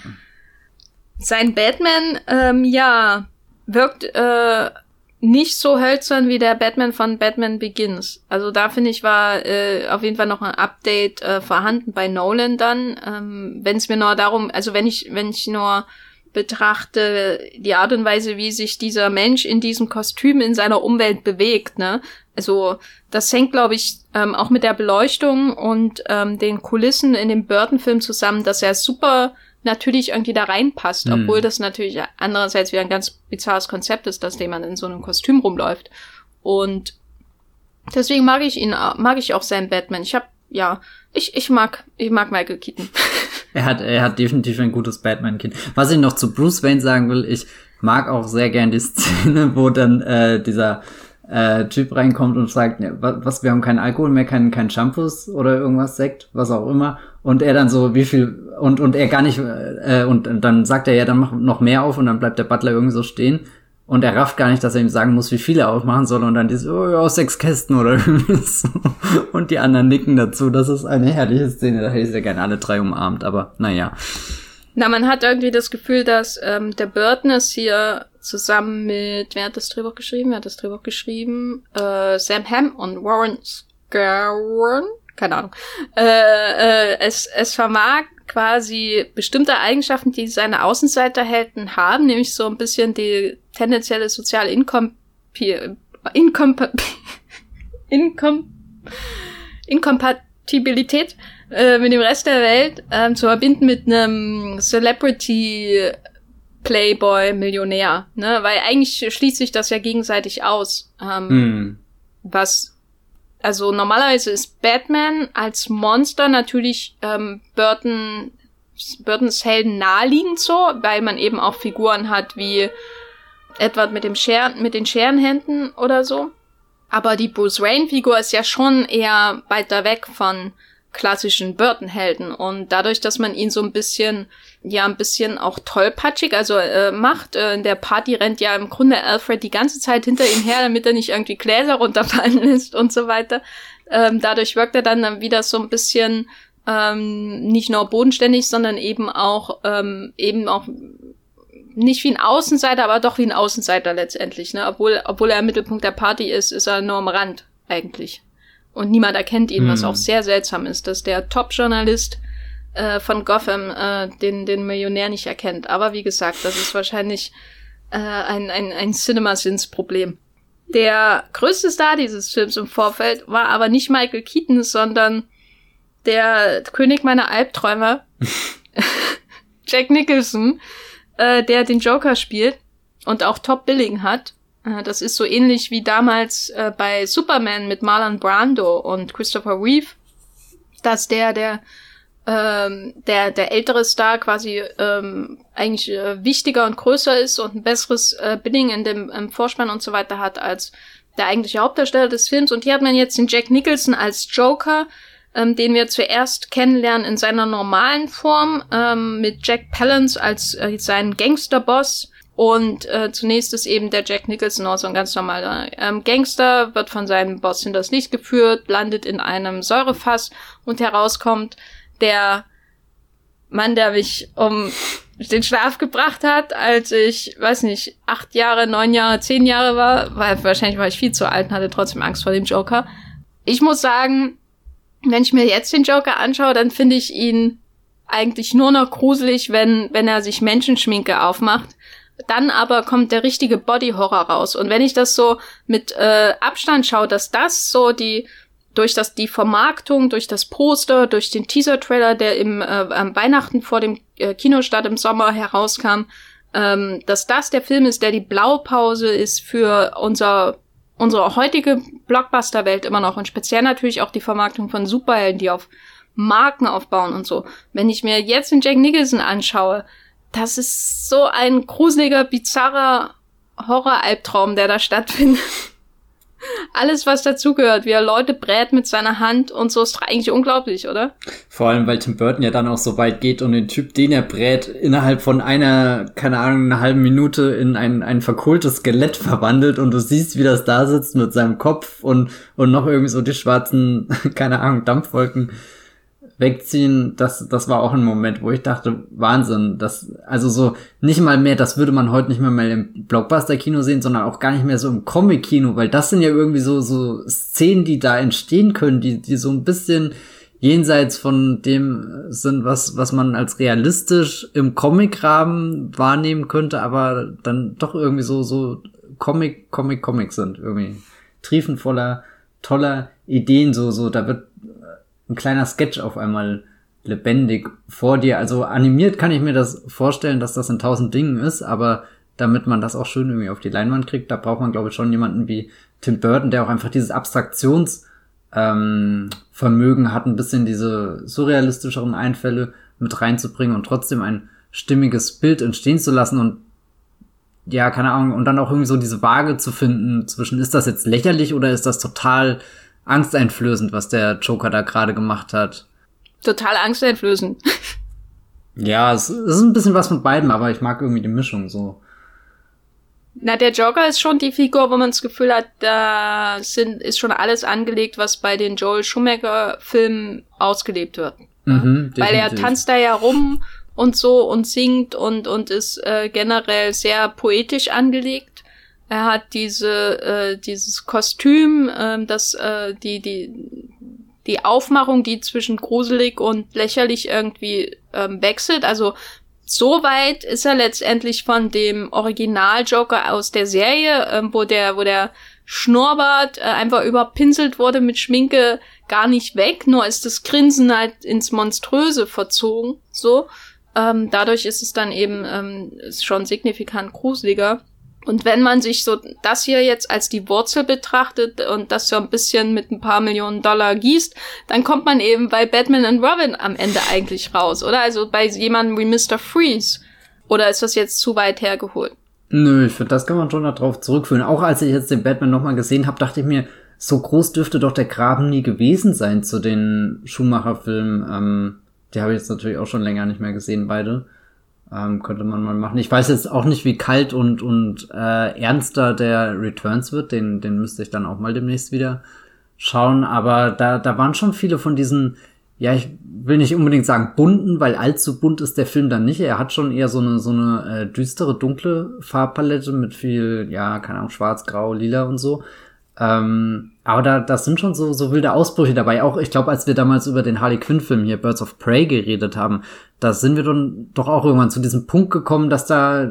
Sein Batman, ähm, ja, wirkt äh, nicht so hölzern wie der Batman von Batman Begins. Also da finde ich war äh, auf jeden Fall noch ein Update äh, vorhanden bei Nolan dann. Ähm, wenn es mir nur darum, also wenn ich wenn ich nur betrachte die Art und Weise, wie sich dieser Mensch in diesem Kostüm in seiner Umwelt bewegt, ne? Also das hängt, glaube ich, ähm, auch mit der Beleuchtung und ähm, den Kulissen in dem Burton-Film zusammen, dass er super natürlich irgendwie da reinpasst, mhm. obwohl das natürlich andererseits wieder ein ganz bizarres Konzept ist, dass jemand in so einem Kostüm rumläuft. Und deswegen mag ich ihn, mag ich auch seinen Batman. Ich habe ja, ich, ich mag, ich mag Michael Keaton. er hat, er hat definitiv ein gutes Batman-Kind. Was ich noch zu Bruce Wayne sagen will, ich mag auch sehr gern die Szene, wo dann äh, dieser äh, Typ reinkommt und sagt, was, wir haben keinen Alkohol mehr, keinen kein Shampoos oder irgendwas, Sekt, was auch immer. Und er dann so, wie viel, und, und er gar nicht, äh, und, und dann sagt er, ja, dann mach noch mehr auf und dann bleibt der Butler irgendwie so stehen. Und er rafft gar nicht, dass er ihm sagen muss, wie viel er aufmachen soll. Und dann ist, oh ja, sechs Kästen oder so. Und die anderen nicken dazu. Das ist eine herrliche Szene. Da hätte ich sehr gerne alle drei umarmt. Aber naja. Na, man hat irgendwie das Gefühl, dass ähm, der Burton ist hier zusammen mit, wer hat das Drehbuch geschrieben? Wer hat das Drehbuch geschrieben? Äh, Sam Hamm und Warren Scarron? Keine Ahnung. Äh, äh, es, es vermag quasi bestimmte Eigenschaften, die seine Außenseiterhelden haben, nämlich so ein bisschen die tendenzielle soziale Inkom Inkom Inkom Inkompatibilität äh, mit dem Rest der Welt ähm, zu verbinden mit einem Celebrity Playboy Millionär, ne? Weil eigentlich schließt sich das ja gegenseitig aus. Ähm, mm. Was also normalerweise ist Batman als Monster natürlich ähm, Burton Burtons Helden naheliegend so, weil man eben auch Figuren hat wie Edward mit dem Scheren, mit den Scherenhänden oder so. Aber die Bruce Wayne Figur ist ja schon eher weiter weg von klassischen Burton-Helden. Und dadurch, dass man ihn so ein bisschen, ja, ein bisschen auch tollpatschig, also äh, macht, äh, in der Party rennt ja im Grunde Alfred die ganze Zeit hinter ihm her, damit er nicht irgendwie Gläser runterfallen lässt und so weiter. Ähm, dadurch wirkt er dann wieder so ein bisschen ähm, nicht nur bodenständig, sondern eben auch ähm, eben auch nicht wie ein Außenseiter, aber doch wie ein Außenseiter letztendlich. Ne? Obwohl, obwohl er im Mittelpunkt der Party ist, ist er nur am Rand eigentlich. Und niemand erkennt ihn, hm. was auch sehr seltsam ist, dass der Top-Journalist äh, von Gotham äh, den, den Millionär nicht erkennt. Aber wie gesagt, das ist wahrscheinlich äh, ein, ein, ein Cinema-Sins-Problem. Der größte Star dieses Films im Vorfeld war aber nicht Michael Keaton, sondern der König meiner Albträume, Jack Nicholson, äh, der den Joker spielt und auch Top Billing hat. Äh, das ist so ähnlich wie damals äh, bei Superman mit Marlon Brando und Christopher Reeve, dass der der ähm, der der ältere Star quasi ähm, eigentlich äh, wichtiger und größer ist und ein besseres äh, Billing in dem im Vorspann und so weiter hat als der eigentliche Hauptdarsteller des Films. Und hier hat man jetzt den Jack Nicholson als Joker, ähm, den wir zuerst kennenlernen in seiner normalen Form, ähm, mit Jack Palance als äh, seinen Gangsterboss. Und äh, zunächst ist eben der Jack Nicholson auch so ein ganz normaler ähm, Gangster, wird von seinem Boss in das Licht geführt, landet in einem Säurefass und herauskommt der Mann, der mich um den Schlaf gebracht hat, als ich, weiß nicht, acht Jahre, neun Jahre, zehn Jahre war, weil wahrscheinlich war ich viel zu alt und hatte trotzdem Angst vor dem Joker. Ich muss sagen, wenn ich mir jetzt den Joker anschaue, dann finde ich ihn eigentlich nur noch gruselig, wenn, wenn er sich Menschenschminke aufmacht. Dann aber kommt der richtige Body-Horror raus. Und wenn ich das so mit äh, Abstand schaue, dass das so die durch das die Vermarktung, durch das Poster, durch den Teaser-Trailer, der im äh, am Weihnachten vor dem äh, Kinostart im Sommer herauskam, ähm, dass das der Film ist, der die Blaupause ist für unser unsere heutige Blockbuster-Welt immer noch und speziell natürlich auch die Vermarktung von Superhelden, die auf Marken aufbauen und so. Wenn ich mir jetzt den Jack Nicholson anschaue, das ist so ein gruseliger, bizarrer Horror-Albtraum, der da stattfindet. Alles, was dazugehört, wie er Leute brät mit seiner Hand und so, ist eigentlich unglaublich, oder? Vor allem, weil Tim Burton ja dann auch so weit geht und den Typ, den er brät, innerhalb von einer, keine Ahnung, einer halben Minute in ein, ein verkohltes Skelett verwandelt und du siehst, wie das da sitzt mit seinem Kopf und, und noch irgendwie so die schwarzen, keine Ahnung, Dampfwolken wegziehen, das, das war auch ein Moment, wo ich dachte, Wahnsinn, das, also so, nicht mal mehr, das würde man heute nicht mehr mal im Blockbuster-Kino sehen, sondern auch gar nicht mehr so im Comic-Kino, weil das sind ja irgendwie so, so Szenen, die da entstehen können, die, die so ein bisschen jenseits von dem sind, was, was man als realistisch im Comic-Rahmen wahrnehmen könnte, aber dann doch irgendwie so, so Comic, Comic, Comic sind, irgendwie. Triefen voller toller Ideen, so, so, da wird ein kleiner Sketch auf einmal lebendig vor dir. Also animiert kann ich mir das vorstellen, dass das in tausend Dingen ist, aber damit man das auch schön irgendwie auf die Leinwand kriegt, da braucht man, glaube ich, schon jemanden wie Tim Burton, der auch einfach dieses Abstraktionsvermögen ähm, hat, ein bisschen diese surrealistischeren Einfälle mit reinzubringen und trotzdem ein stimmiges Bild entstehen zu lassen und ja, keine Ahnung, und dann auch irgendwie so diese Waage zu finden zwischen, ist das jetzt lächerlich oder ist das total angsteinflößend, was der Joker da gerade gemacht hat. Total angsteinflößend. ja, es ist ein bisschen was von beiden, aber ich mag irgendwie die Mischung so. Na, der Joker ist schon die Figur, wo man das Gefühl hat, da sind, ist schon alles angelegt, was bei den Joel Schumacher-Filmen ausgelebt wird. Mhm, Weil er tanzt da ja rum und so und singt und, und ist äh, generell sehr poetisch angelegt. Er hat diese, äh, dieses Kostüm, äh, das, äh, die, die, die Aufmachung, die zwischen gruselig und lächerlich irgendwie ähm, wechselt. Also so weit ist er letztendlich von dem Original Joker aus der Serie, ähm, wo der, wo der Schnurrbart äh, einfach überpinselt wurde mit Schminke gar nicht weg, nur ist das Grinsen halt ins Monströse verzogen, so. Ähm, dadurch ist es dann eben ähm, schon signifikant gruseliger. Und wenn man sich so das hier jetzt als die Wurzel betrachtet und das so ein bisschen mit ein paar Millionen Dollar gießt, dann kommt man eben bei Batman und Robin am Ende eigentlich raus, oder? Also bei jemandem wie Mr. Freeze. Oder ist das jetzt zu weit hergeholt? Nö, ich finde, das kann man schon darauf zurückführen. Auch als ich jetzt den Batman nochmal gesehen habe, dachte ich mir, so groß dürfte doch der Graben nie gewesen sein zu den Schumacher-Filmen. Ähm, die habe ich jetzt natürlich auch schon länger nicht mehr gesehen, beide. Ähm, könnte man mal machen. Ich weiß jetzt auch nicht, wie kalt und, und äh, ernster der Returns wird. Den, den müsste ich dann auch mal demnächst wieder schauen. Aber da, da waren schon viele von diesen, ja, ich will nicht unbedingt sagen bunten, weil allzu bunt ist der Film dann nicht. Er hat schon eher so eine, so eine äh, düstere, dunkle Farbpalette mit viel, ja, keine Ahnung, schwarz, grau, lila und so. Ähm, aber da, das sind schon so, so wilde Ausbrüche dabei. Auch, ich glaube, als wir damals über den Harley Quinn-Film hier Birds of Prey geredet haben, da sind wir dann doch auch irgendwann zu diesem Punkt gekommen, dass da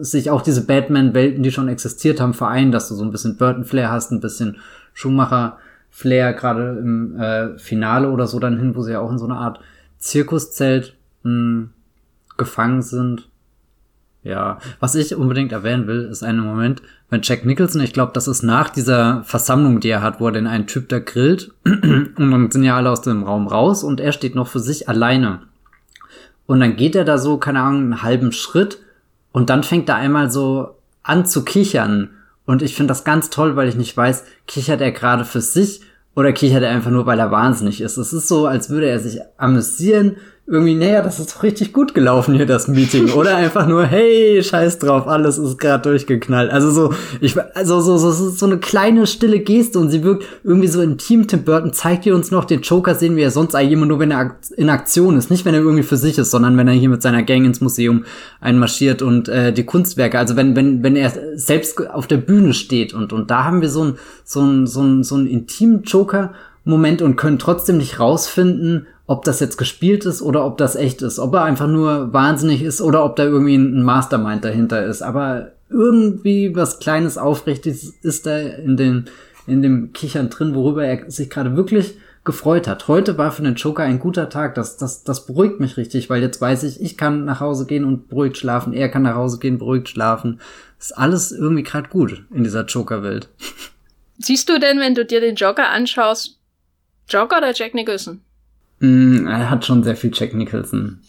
sich auch diese Batman-Welten, die schon existiert haben, vereinen, dass du so ein bisschen Burton-Flair hast, ein bisschen Schumacher-Flair, gerade im äh, Finale oder so dann hin, wo sie ja auch in so einer Art Zirkuszelt mh, hm, gefangen sind. Ja, was ich unbedingt erwähnen will, ist ein Moment, wenn Jack Nicholson, ich glaube, das ist nach dieser Versammlung, die er hat, wo er den einen Typ da grillt, und dann sind ja alle aus dem Raum raus und er steht noch für sich alleine. Und dann geht er da so, keine Ahnung, einen halben Schritt und dann fängt er einmal so an zu kichern. Und ich finde das ganz toll, weil ich nicht weiß, kichert er gerade für sich oder kichert er einfach nur, weil er wahnsinnig ist. Es ist so, als würde er sich amüsieren irgendwie, naja, das ist doch richtig gut gelaufen hier, das Meeting. Oder einfach nur, hey, scheiß drauf, alles ist gerade durchgeknallt. Also so, ich, also so, so, so, so eine kleine stille Geste und sie wirkt irgendwie so intim. Tim Burton zeigt ihr uns noch, den Joker sehen wir ja sonst eigentlich immer nur, wenn er in Aktion ist. Nicht, wenn er irgendwie für sich ist, sondern wenn er hier mit seiner Gang ins Museum einmarschiert und äh, die Kunstwerke, also wenn, wenn, wenn er selbst auf der Bühne steht und, und da haben wir so ein, so ein, so ein, so ein intimen Joker, Moment und können trotzdem nicht rausfinden, ob das jetzt gespielt ist oder ob das echt ist, ob er einfach nur wahnsinnig ist oder ob da irgendwie ein Mastermind dahinter ist. Aber irgendwie was Kleines, Aufrichtiges ist da in den, in dem Kichern drin, worüber er sich gerade wirklich gefreut hat. Heute war für den Joker ein guter Tag. Das, das, das beruhigt mich richtig, weil jetzt weiß ich, ich kann nach Hause gehen und beruhigt schlafen. Er kann nach Hause gehen, beruhigt schlafen. ist alles irgendwie gerade gut in dieser Joker-Welt. Siehst du denn, wenn du dir den Joker anschaust, Joker oder Jack Nicholson? Mm, er hat schon sehr viel Jack Nicholson.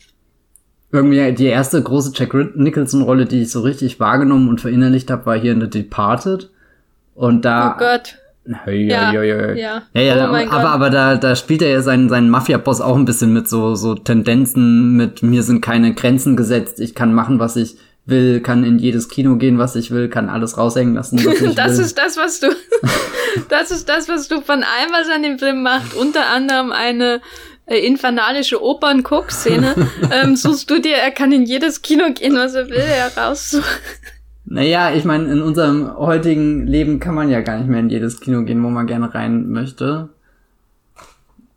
Irgendwie die erste große Jack Nicholson-Rolle, die ich so richtig wahrgenommen und verinnerlicht habe, war hier in The Departed. Und da. Oh Gott. Hey, ja, ja, ja, ja. ja, ja oh aber, aber da, da spielt er ja seinen, seinen Mafia-Boss auch ein bisschen mit so, so Tendenzen, mit mir sind keine Grenzen gesetzt, ich kann machen, was ich will, kann in jedes Kino gehen, was ich will, kann alles raushängen lassen, das will. ist das, was du, das ist das, was du von allem, was er in dem Film macht, unter anderem eine äh, infernalische Opern-Cook-Szene, ähm, suchst du dir, er kann in jedes Kino gehen, was er will, heraus. Naja, ich meine, in unserem heutigen Leben kann man ja gar nicht mehr in jedes Kino gehen, wo man gerne rein möchte.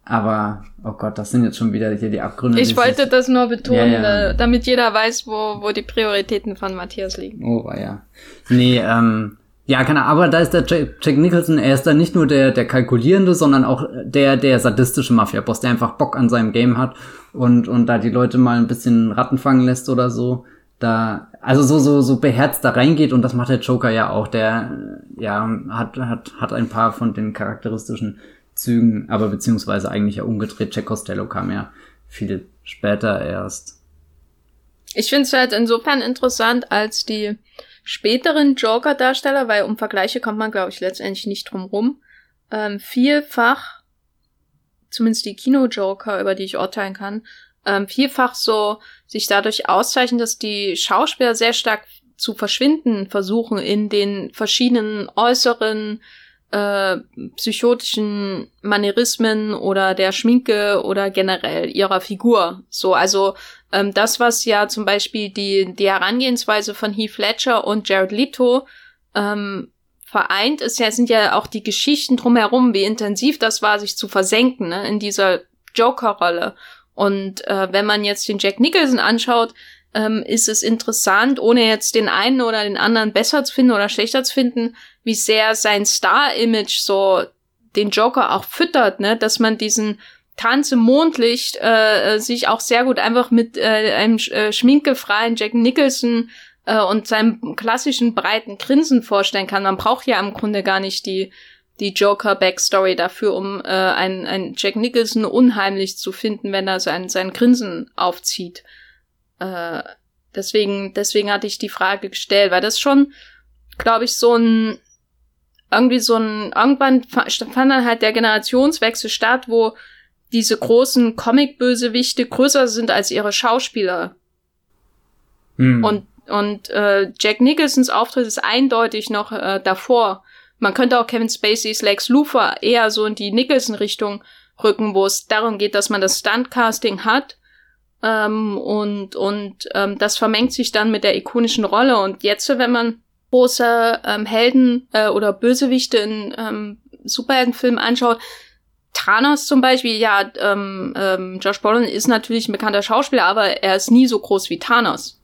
Aber, oh Gott, das sind jetzt schon wieder hier die Abgründe. Ich wollte das nur betonen, ja, ja. Äh, damit jeder weiß, wo, wo die Prioritäten von Matthias liegen. Oh, ja. Nee, ähm, ja, keine Ahnung, aber da ist der Jack, Nicholson, er ist dann nicht nur der, der kalkulierende, sondern auch der, der sadistische Mafia-Boss, der einfach Bock an seinem Game hat und, und da die Leute mal ein bisschen Ratten fangen lässt oder so. Da, also so, so, so beherzt da reingeht und das macht der Joker ja auch, der, ja, hat, hat, hat ein paar von den charakteristischen Zügen, aber beziehungsweise eigentlich ja umgedreht. Jack Costello kam ja viel später erst. Ich finde es halt insofern interessant, als die späteren Joker-Darsteller, weil um Vergleiche kommt man, glaube ich, letztendlich nicht drum rum, ähm, vielfach, zumindest die Kino-Joker, über die ich urteilen kann, ähm, vielfach so sich dadurch auszeichnen, dass die Schauspieler sehr stark zu verschwinden versuchen in den verschiedenen äußeren äh, psychotischen Manierismen oder der Schminke oder generell ihrer Figur. So, also ähm, das, was ja zum Beispiel die, die Herangehensweise von Heath Ledger und Jared Leto ähm, vereint, ist ja, sind ja auch die Geschichten drumherum, wie intensiv das war, sich zu versenken ne, in dieser Joker-Rolle. Und äh, wenn man jetzt den Jack Nicholson anschaut, ähm, ist es interessant, ohne jetzt den einen oder den anderen besser zu finden oder schlechter zu finden, wie sehr sein Star-Image so den Joker auch füttert, ne, dass man diesen Tanz im Mondlicht äh, äh, sich auch sehr gut einfach mit äh, einem äh, schminkefreien Jack Nicholson äh, und seinem klassischen breiten Grinsen vorstellen kann. Man braucht ja im Grunde gar nicht die die Joker Backstory dafür, um äh, einen, einen Jack Nicholson unheimlich zu finden, wenn er sein, sein Grinsen aufzieht. Äh, deswegen, deswegen hatte ich die Frage gestellt, weil das schon, glaube ich, so ein irgendwie so ein, irgendwann fand dann halt der Generationswechsel statt, wo diese großen Comic-Bösewichte größer sind als ihre Schauspieler. Hm. Und, und äh, Jack Nicholsons Auftritt ist eindeutig noch äh, davor. Man könnte auch Kevin Spaceys Lex Luthor eher so in die Nicholson-Richtung rücken, wo es darum geht, dass man das Stunt-Casting hat. Ähm, und und ähm, das vermengt sich dann mit der ikonischen Rolle. Und jetzt, wenn man große ähm, Helden äh, oder Bösewichte in ähm, Superheldenfilmen anschaut, Thanos zum Beispiel, ja, ähm, ähm, Josh Brolin ist natürlich ein bekannter Schauspieler, aber er ist nie so groß wie Thanos.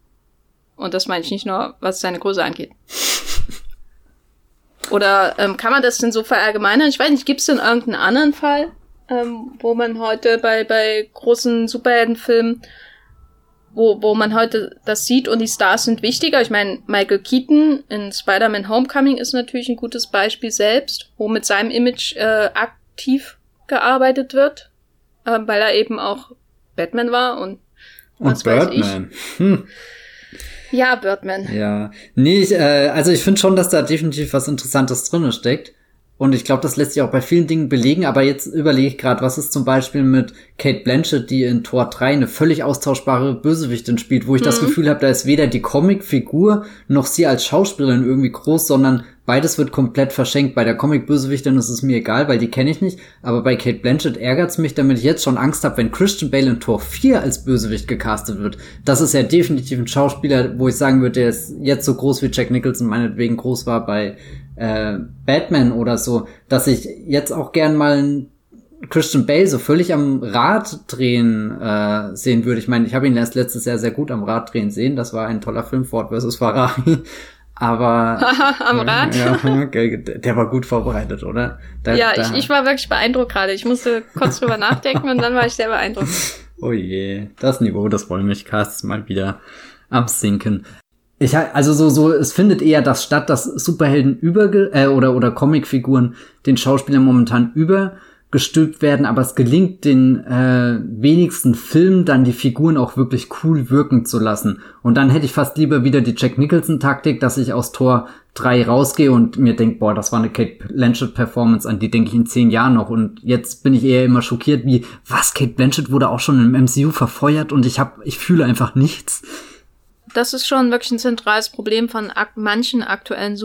Und das meine ich nicht nur, was seine Größe angeht. Oder ähm, kann man das denn so verallgemeinern? Ich weiß nicht, gibt es denn irgendeinen anderen Fall, ähm, wo man heute bei, bei großen Superheldenfilmen, wo, wo man heute das sieht und die Stars sind wichtiger? Ich meine, Michael Keaton in Spider-Man Homecoming ist natürlich ein gutes Beispiel selbst, wo mit seinem Image äh, aktiv gearbeitet wird, äh, weil er eben auch Batman war und, und was Birdman. weiß ich. Hm. Ja, Birdman. Ja. Nee, ich, äh, also ich finde schon, dass da definitiv was Interessantes drin steckt. Und ich glaube, das lässt sich auch bei vielen Dingen belegen, aber jetzt überlege ich gerade, was ist zum Beispiel mit Kate Blanchett, die in Tor 3 eine völlig austauschbare Bösewichtin spielt, wo ich mhm. das Gefühl habe, da ist weder die Comicfigur noch sie als Schauspielerin irgendwie groß, sondern beides wird komplett verschenkt. Bei der Comic-Bösewichtin ist es mir egal, weil die kenne ich nicht, aber bei Kate Blanchett ärgert's mich, damit ich jetzt schon Angst habe, wenn Christian Bale in Tor 4 als Bösewicht gecastet wird. Das ist ja definitiv ein Schauspieler, wo ich sagen würde, der ist jetzt so groß wie Jack Nicholson meinetwegen groß war bei äh, Batman oder so, dass ich jetzt auch gern mal einen Christian Bale so völlig am Rad drehen äh, sehen würde. Ich meine, ich habe ihn erst letztes Jahr sehr gut am Rad drehen sehen. Das war ein toller Film, Ford vs. Ferrari. Aber am Rad? Ja, okay, der war gut vorbereitet, oder? Da, ja, da, ich, ich war wirklich beeindruckt gerade. Ich musste kurz drüber nachdenken und dann war ich sehr beeindruckt. Oh je, das Niveau des Wollmilchcasts mal wieder am Sinken. Ich also so so es findet eher das statt, dass Superhelden über äh, oder oder Comicfiguren den Schauspielern momentan übergestülpt werden, aber es gelingt den äh, wenigsten Filmen dann die Figuren auch wirklich cool wirken zu lassen. Und dann hätte ich fast lieber wieder die Jack Nicholson Taktik, dass ich aus Tor 3 rausgehe und mir denke, boah, das war eine Kate Blanchett Performance, an die denke ich in zehn Jahren noch. Und jetzt bin ich eher immer schockiert, wie was Kate Blanchett wurde auch schon im MCU verfeuert und ich habe ich fühle einfach nichts das ist schon wirklich ein zentrales Problem von ak manchen aktuellen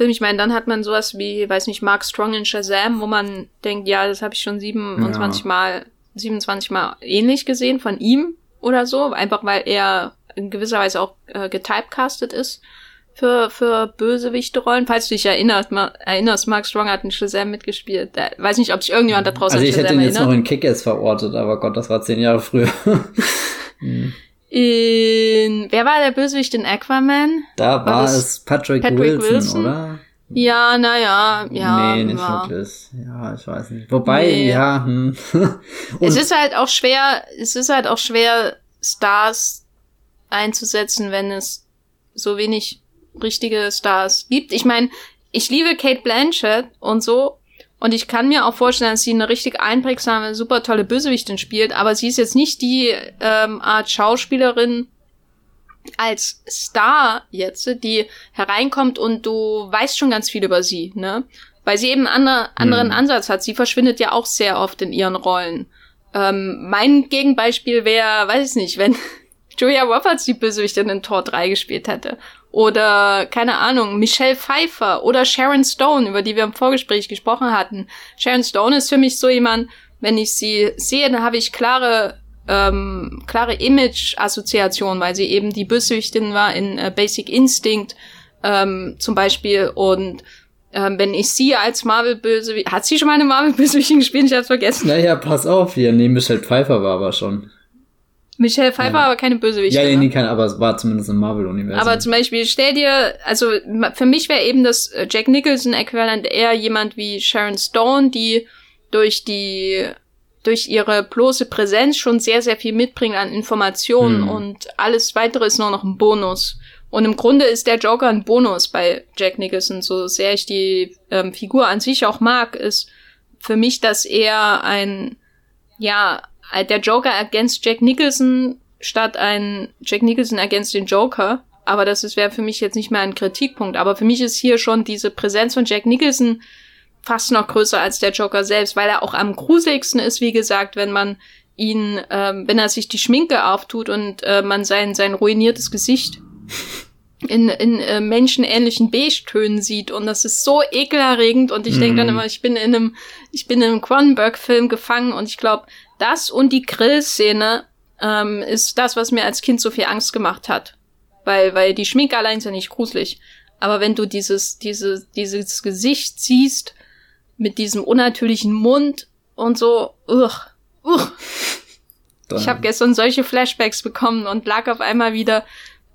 Superheldenfilmen. Ich meine, dann hat man sowas wie, weiß nicht, Mark Strong in Shazam, wo man denkt, ja, das habe ich schon 27 ja. Mal, 27 Mal ähnlich gesehen von ihm oder so, einfach weil er in gewisser Weise auch äh, getypecastet ist für, für bösewichte Rollen. Falls du dich erinnerst, ma, erinnerst, Mark Strong hat in Shazam mitgespielt. Da, weiß nicht, ob sich irgendjemand da draußen Also ich hätte ihn jetzt noch in Kick-Ass verortet, aber Gott, das war zehn Jahre früher. hm. In, wer war der Bösewicht in Aquaman? Da war, war es Patrick, Patrick Wilson, Wilson, oder? Ja, naja, ja. Nee, nicht ja. wirklich. Ja, ich weiß nicht. Wobei, nee. ja. Hm. es ist halt auch schwer, es ist halt auch schwer, Stars einzusetzen, wenn es so wenig richtige Stars gibt. Ich meine, ich liebe Kate Blanchett und so, und ich kann mir auch vorstellen, dass sie eine richtig einprägsame, super tolle Bösewichtin spielt, aber sie ist jetzt nicht die ähm, Art Schauspielerin als Star jetzt, die hereinkommt und du weißt schon ganz viel über sie, ne? Weil sie eben einen andere, anderen mhm. Ansatz hat. Sie verschwindet ja auch sehr oft in ihren Rollen. Ähm, mein Gegenbeispiel wäre, weiß ich nicht, wenn Julia Roberts die Bösewichtin in Tor 3 gespielt hätte oder keine Ahnung, Michelle Pfeiffer oder Sharon Stone, über die wir im Vorgespräch gesprochen hatten. Sharon Stone ist für mich so jemand, wenn ich sie sehe, dann habe ich klare ähm, klare Image-Assoziation, weil sie eben die Bösewichtin war in äh, Basic Instinct ähm, zum Beispiel und ähm, wenn ich sie als Marvel-Bösewicht, hat sie schon mal eine Marvel-Bösewichtin gespielt? Ich hab's vergessen. Naja, pass auf hier, nee, Michelle Pfeiffer war aber schon. Michelle Pfeiffer ja. aber keine Bösewichtin. Ja, ja, nee, keine, aber es war zumindest im Marvel-Universum. Aber zum Beispiel, stell dir, also für mich wäre eben das äh, Jack Nicholson-Äquivalent eher jemand wie Sharon Stone, die durch die durch ihre bloße Präsenz schon sehr, sehr viel mitbringt an Informationen hm. und alles weitere ist nur noch ein Bonus. Und im Grunde ist der Joker ein Bonus bei Jack Nicholson, so sehr ich die ähm, Figur an sich auch mag, ist für mich das eher ein, ja, der Joker against Jack Nicholson statt ein Jack Nicholson against den Joker. aber das wäre für mich jetzt nicht mehr ein Kritikpunkt. Aber für mich ist hier schon diese Präsenz von Jack Nicholson fast noch größer als der Joker selbst, weil er auch am gruseligsten ist, wie gesagt, wenn man ihn, ähm, wenn er sich die Schminke auftut und äh, man sein, sein ruiniertes Gesicht in, in äh, menschenähnlichen Beige-Tönen sieht und das ist so ekelerregend und ich mm. denke dann mhm. immer, ich bin in einem, ich bin in einem Cronenberg-Film gefangen und ich glaube, das und die Grillszene ähm, ist das, was mir als Kind so viel Angst gemacht hat. Weil, weil die Schminke allein ist ja nicht gruselig. Aber wenn du dieses, diese, dieses Gesicht siehst, mit diesem unnatürlichen Mund und so, uch, uch. Ich habe gestern solche Flashbacks bekommen und lag auf einmal wieder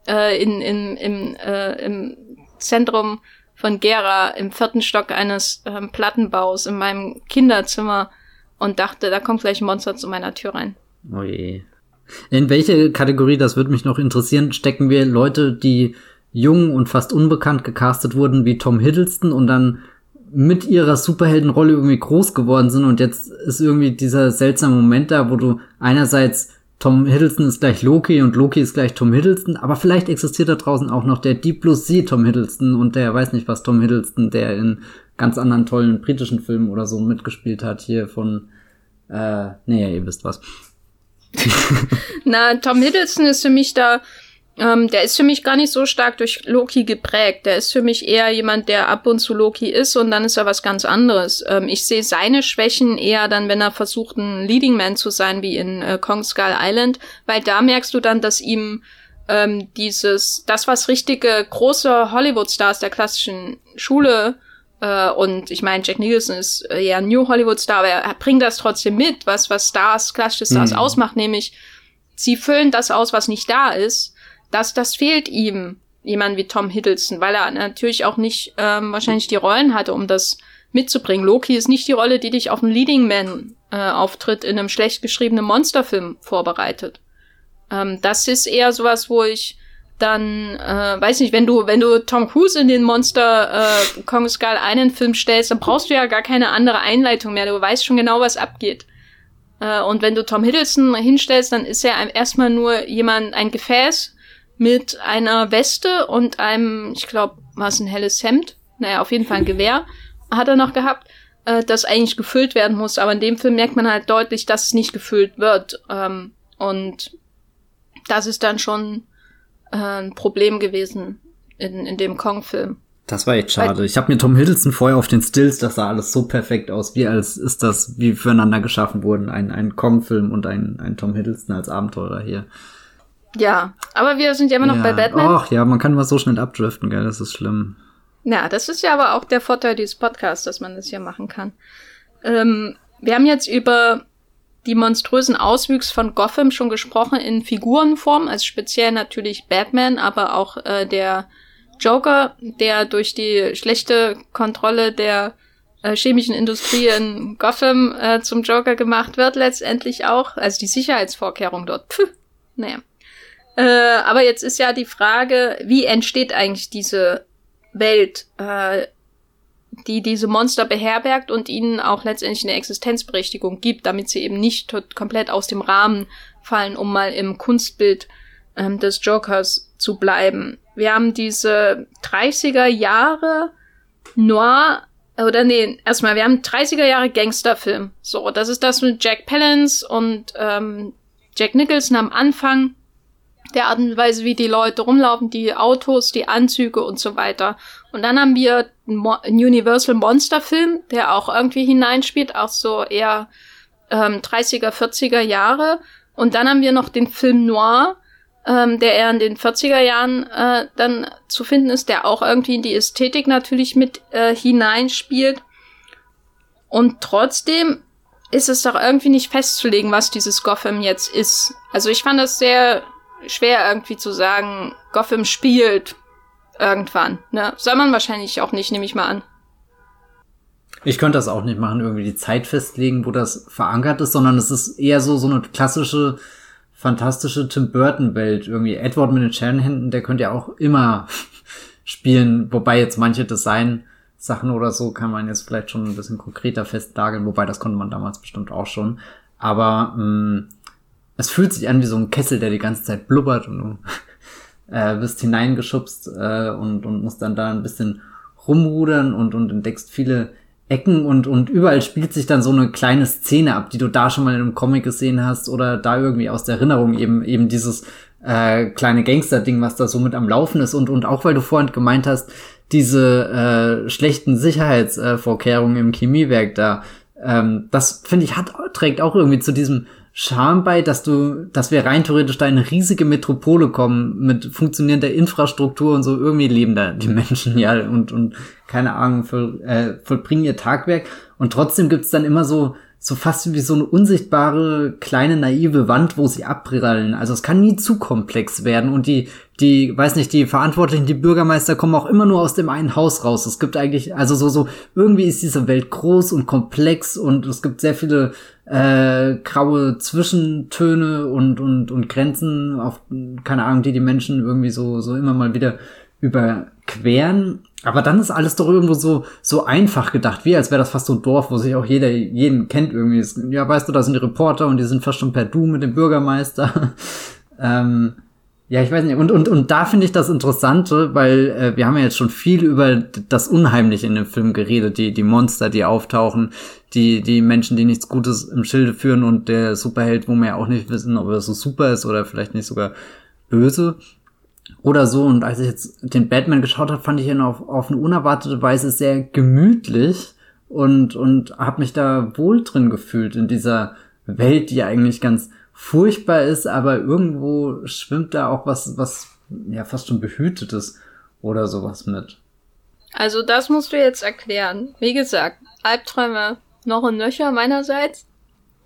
äh, in, in, im, äh, im Zentrum von Gera im vierten Stock eines ähm, Plattenbaus in meinem Kinderzimmer und dachte, da kommt gleich ein Monster zu meiner Tür rein. Oh je. In welche Kategorie, das würde mich noch interessieren, stecken wir Leute, die jung und fast unbekannt gecastet wurden, wie Tom Hiddleston und dann mit ihrer Superheldenrolle irgendwie groß geworden sind und jetzt ist irgendwie dieser seltsame Moment da, wo du einerseits Tom Hiddleston ist gleich Loki und Loki ist gleich Tom Hiddleston, aber vielleicht existiert da draußen auch noch der Deep Blue Sea Tom Hiddleston und der weiß nicht was Tom Hiddleston, der in ganz anderen tollen britischen Filmen oder so mitgespielt hat, hier von, äh, nee, ihr wisst was. Na, Tom Hiddleston ist für mich da ähm, der ist für mich gar nicht so stark durch Loki geprägt. Der ist für mich eher jemand, der ab und zu Loki ist und dann ist er was ganz anderes. Ähm, ich sehe seine Schwächen eher dann, wenn er versucht, ein Leading Man zu sein, wie in äh, Kong Skull Island, weil da merkst du dann, dass ihm ähm, dieses, das, was richtige große Hollywood-Stars der klassischen Schule äh, und ich meine, Jack Nicholson ist äh, ja ein New Hollywood-Star, aber er bringt das trotzdem mit, was, was Stars, klassische Stars mhm. ausmacht, nämlich sie füllen das aus, was nicht da ist das, das fehlt ihm, jemand wie Tom Hiddleston, weil er natürlich auch nicht ähm, wahrscheinlich die Rollen hatte, um das mitzubringen. Loki ist nicht die Rolle, die dich auf einen Leading Man äh, Auftritt in einem schlecht geschriebenen Monsterfilm vorbereitet. Ähm, das ist eher sowas, wo ich dann, äh, weiß nicht, wenn du, wenn du Tom Cruise in den Monster äh, Kong Skull einen Film stellst, dann brauchst du ja gar keine andere Einleitung mehr. Du weißt schon genau, was abgeht. Äh, und wenn du Tom Hiddleston hinstellst, dann ist er erstmal nur jemand, ein Gefäß, mit einer Weste und einem, ich glaube, war es ein helles Hemd, naja, auf jeden Fall ein Gewehr hat er noch gehabt, äh, das eigentlich gefüllt werden muss. Aber in dem Film merkt man halt deutlich, dass es nicht gefüllt wird. Ähm, und das ist dann schon äh, ein Problem gewesen in, in dem Kong-Film. Das war echt schade. Ich habe mir Tom Hiddleston vorher auf den Stills, das sah alles so perfekt aus, wie als ist das wie füreinander geschaffen wurden. Ein, ein Kong-Film und ein, ein Tom Hiddleston als Abenteurer hier. Ja, aber wir sind ja immer noch ja. bei Batman. Ach ja, man kann mal so schnell abdriften, gell, das ist schlimm. Ja, das ist ja aber auch der Vorteil dieses Podcasts, dass man das hier machen kann. Ähm, wir haben jetzt über die monströsen Auswüchse von Gotham schon gesprochen in Figurenform, also speziell natürlich Batman, aber auch äh, der Joker, der durch die schlechte Kontrolle der äh, chemischen Industrie in Gotham äh, zum Joker gemacht wird, letztendlich auch. Also die Sicherheitsvorkehrung dort. Puh, naja. Äh, aber jetzt ist ja die Frage, wie entsteht eigentlich diese Welt, äh, die diese Monster beherbergt und ihnen auch letztendlich eine Existenzberechtigung gibt, damit sie eben nicht komplett aus dem Rahmen fallen, um mal im Kunstbild ähm, des Jokers zu bleiben. Wir haben diese 30er Jahre Noir oder nee, erstmal, wir haben 30er Jahre Gangsterfilm. So, das ist das mit Jack Palance und ähm, Jack Nicholson am Anfang der Art und Weise, wie die Leute rumlaufen, die Autos, die Anzüge und so weiter. Und dann haben wir einen Universal Monster Film, der auch irgendwie hineinspielt, auch so eher ähm, 30er, 40er Jahre. Und dann haben wir noch den Film Noir, ähm, der eher in den 40er Jahren äh, dann zu finden ist, der auch irgendwie in die Ästhetik natürlich mit äh, hineinspielt. Und trotzdem ist es doch irgendwie nicht festzulegen, was dieses Gotham jetzt ist. Also ich fand das sehr schwer irgendwie zu sagen, Gotham spielt irgendwann. Ne? Soll man wahrscheinlich auch nicht, nehme ich mal an. Ich könnte das auch nicht machen, irgendwie die Zeit festlegen, wo das verankert ist, sondern es ist eher so, so eine klassische, fantastische Tim Burton-Welt. Irgendwie Edward mit den Scherenhänden, der könnte ja auch immer spielen, wobei jetzt manche Design-Sachen oder so kann man jetzt vielleicht schon ein bisschen konkreter festlageln, wobei das konnte man damals bestimmt auch schon. Aber mh, mm, es fühlt sich an wie so ein Kessel, der die ganze Zeit blubbert und du äh, bist hineingeschubst äh, und, und musst dann da ein bisschen rumrudern und, und entdeckst viele Ecken und, und überall spielt sich dann so eine kleine Szene ab, die du da schon mal in einem Comic gesehen hast oder da irgendwie aus der Erinnerung eben, eben dieses äh, kleine Gangster-Ding, was da so mit am Laufen ist und, und auch weil du vorhin gemeint hast, diese äh, schlechten Sicherheitsvorkehrungen im Chemiewerk da, ähm, das finde ich hat, trägt auch irgendwie zu diesem Charme bei, dass du, dass wir rein theoretisch da in eine riesige Metropole kommen mit funktionierender Infrastruktur und so. Irgendwie leben da die Menschen ja und und keine Ahnung voll, äh, vollbringen ihr Tagwerk. Und trotzdem gibt's dann immer so so fast wie so eine unsichtbare kleine naive Wand, wo sie abprallen. Also es kann nie zu komplex werden und die die weiß nicht, die Verantwortlichen, die Bürgermeister kommen auch immer nur aus dem einen Haus raus. Es gibt eigentlich also so so irgendwie ist diese Welt groß und komplex und es gibt sehr viele äh, graue Zwischentöne und und und Grenzen auf keine Ahnung, die die Menschen irgendwie so so immer mal wieder überqueren. Aber dann ist alles doch irgendwo so, so einfach gedacht, wie als wäre das fast so ein Dorf, wo sich auch jeder jeden kennt irgendwie. Ja, weißt du, da sind die Reporter und die sind fast schon per Du mit dem Bürgermeister. ähm, ja, ich weiß nicht. Und, und, und da finde ich das Interessante, weil äh, wir haben ja jetzt schon viel über das Unheimliche in dem Film geredet, die, die Monster, die auftauchen, die, die Menschen, die nichts Gutes im Schilde führen und der Superheld, wo wir ja auch nicht wissen, ob er so super ist oder vielleicht nicht sogar böse oder so. Und als ich jetzt den Batman geschaut habe, fand ich ihn auf, auf eine unerwartete Weise sehr gemütlich und, und habe mich da wohl drin gefühlt in dieser Welt, die eigentlich ganz furchtbar ist, aber irgendwo schwimmt da auch was, was ja fast schon behütetes oder sowas mit. Also das musst du jetzt erklären. Wie gesagt, Albträume noch und nöcher meinerseits.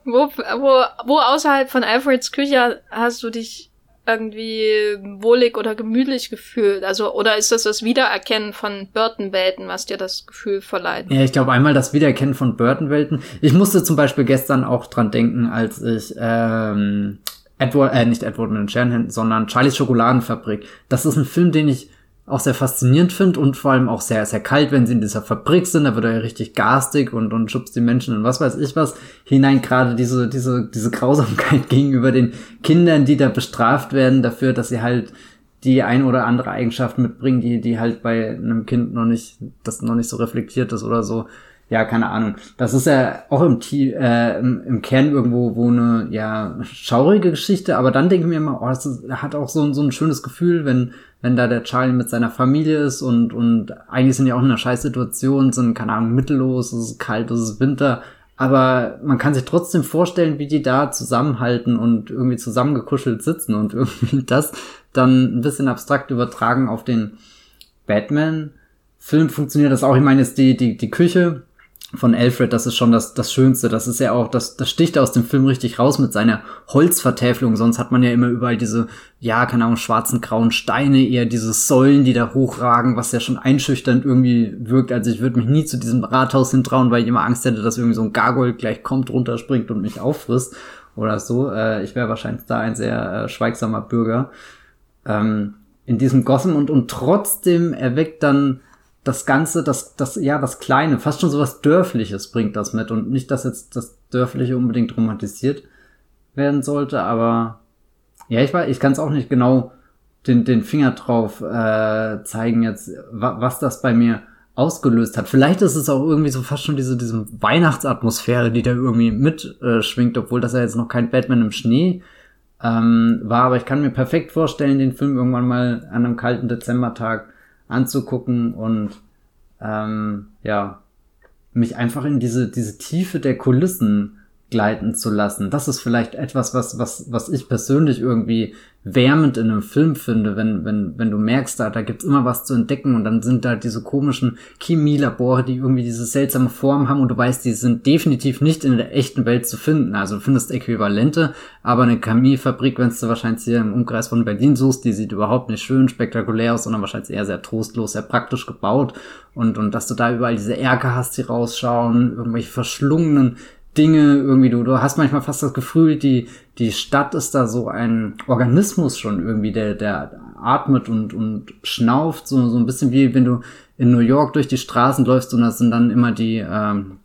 Wo, wo, wo außerhalb von Alfreds Küche hast du dich irgendwie wohlig oder gemütlich gefühlt? Also, oder ist das das Wiedererkennen von Burton-Welten, was dir das Gefühl verleiht? Ja, ich glaube einmal das Wiedererkennen von Burton-Welten. Ich musste zum Beispiel gestern auch dran denken, als ich ähm, Edward, äh, nicht Edward mit den Scherenhänden, sondern Charlies Schokoladenfabrik. Das ist ein Film, den ich auch sehr faszinierend finde und vor allem auch sehr, sehr kalt, wenn sie in dieser Fabrik sind, da wird er ja richtig garstig und, und schubst die Menschen und was weiß ich was hinein, gerade diese, diese, diese Grausamkeit gegenüber den Kindern, die da bestraft werden dafür, dass sie halt die ein oder andere Eigenschaft mitbringen, die, die halt bei einem Kind noch nicht, das noch nicht so reflektiert ist oder so. Ja, keine Ahnung. Das ist ja auch im, äh, im, Kern irgendwo wo eine ja schaurige Geschichte, aber dann denke ich mir immer, oh, das ist, hat auch so, so ein schönes Gefühl, wenn wenn da der Charlie mit seiner Familie ist und und eigentlich sind die auch in einer Scheißsituation, sind keine Ahnung mittellos, es ist kalt, es ist Winter, aber man kann sich trotzdem vorstellen, wie die da zusammenhalten und irgendwie zusammengekuschelt sitzen und irgendwie das dann ein bisschen abstrakt übertragen auf den Batman. Film funktioniert das auch. Ich meine, ist die, die, die Küche, von Alfred, das ist schon das, das Schönste. Das ist ja auch, das, das sticht aus dem Film richtig raus mit seiner Holzvertäfelung. Sonst hat man ja immer überall diese, ja, keine Ahnung, schwarzen, grauen Steine, eher diese Säulen, die da hochragen, was ja schon einschüchternd irgendwie wirkt. Also ich würde mich nie zu diesem Rathaus hintrauen, weil ich immer Angst hätte, dass irgendwie so ein Gargoyle gleich kommt, runterspringt und mich auffrisst oder so. Äh, ich wäre wahrscheinlich da ein sehr äh, schweigsamer Bürger. Ähm, in diesem Gotham und, und trotzdem erweckt dann das Ganze, das, das, ja, das Kleine, fast schon so was Dörfliches bringt das mit und nicht, dass jetzt das Dörfliche unbedingt romantisiert werden sollte, aber ja, ich weiß, ich kann es auch nicht genau den, den Finger drauf äh, zeigen jetzt, wa was das bei mir ausgelöst hat. Vielleicht ist es auch irgendwie so fast schon diese, diese Weihnachtsatmosphäre, die da irgendwie mitschwingt, äh, obwohl das ja jetzt noch kein Batman im Schnee ähm, war, aber ich kann mir perfekt vorstellen, den Film irgendwann mal an einem kalten Dezembertag anzugucken und ähm, ja, mich einfach in diese, diese Tiefe der Kulissen gleiten zu lassen. Das ist vielleicht etwas, was, was, was ich persönlich irgendwie wärmend in einem Film finde, wenn, wenn, wenn du merkst, da, da gibt's immer was zu entdecken und dann sind da diese komischen Chemielabore, die irgendwie diese seltsame Form haben und du weißt, die sind definitiv nicht in der echten Welt zu finden. Also du findest Äquivalente, aber eine Chemiefabrik, wenn du wahrscheinlich hier im Umkreis von Berlin suchst, die sieht überhaupt nicht schön spektakulär aus, sondern wahrscheinlich eher sehr trostlos, sehr praktisch gebaut und, und dass du da überall diese Erker hast, die rausschauen, irgendwelche verschlungenen Dinge irgendwie, du, du hast manchmal fast das Gefühl, die, die Stadt ist da so ein Organismus schon irgendwie, der, der atmet und, und schnauft, so, so ein bisschen wie wenn du in New York durch die Straßen läufst und das sind dann immer die, ähm,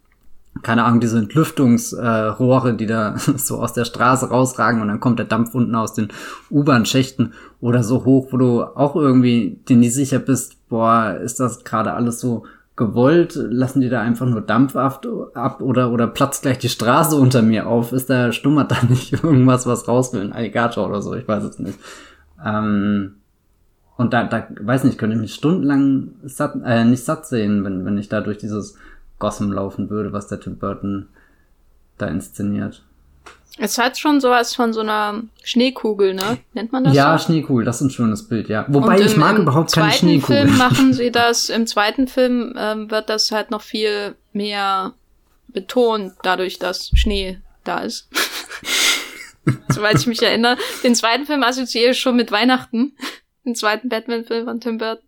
keine Ahnung, diese Entlüftungsrohre, äh, die da so aus der Straße rausragen und dann kommt der Dampf unten aus den U-Bahn-Schächten oder so hoch, wo du auch irgendwie dir nicht sicher bist, boah, ist das gerade alles so gewollt? Lassen die da einfach nur Dampf ab, oder, oder platzt gleich die Straße unter mir auf? Ist da, stummert da nicht irgendwas, was raus will? Ein Alligator oder so? Ich weiß es nicht. Ähm, und da, da, weiß nicht, könnte ich mich stundenlang satt, äh, nicht satt sehen, wenn, wenn ich da durch dieses Gotham laufen würde, was der Tim Burton da inszeniert. Es hat schon sowas von so einer Schneekugel, ne? Nennt man das? Ja, so? Schneekugel, das ist ein schönes Bild, ja. Wobei im, ich mag überhaupt keine Schneekugel. Im zweiten Film machen sie das, im zweiten Film ähm, wird das halt noch viel mehr betont, dadurch, dass Schnee da ist. Soweit ich mich erinnere. Den zweiten Film assoziiere ich schon mit Weihnachten. Den zweiten Batman-Film von Tim Burton.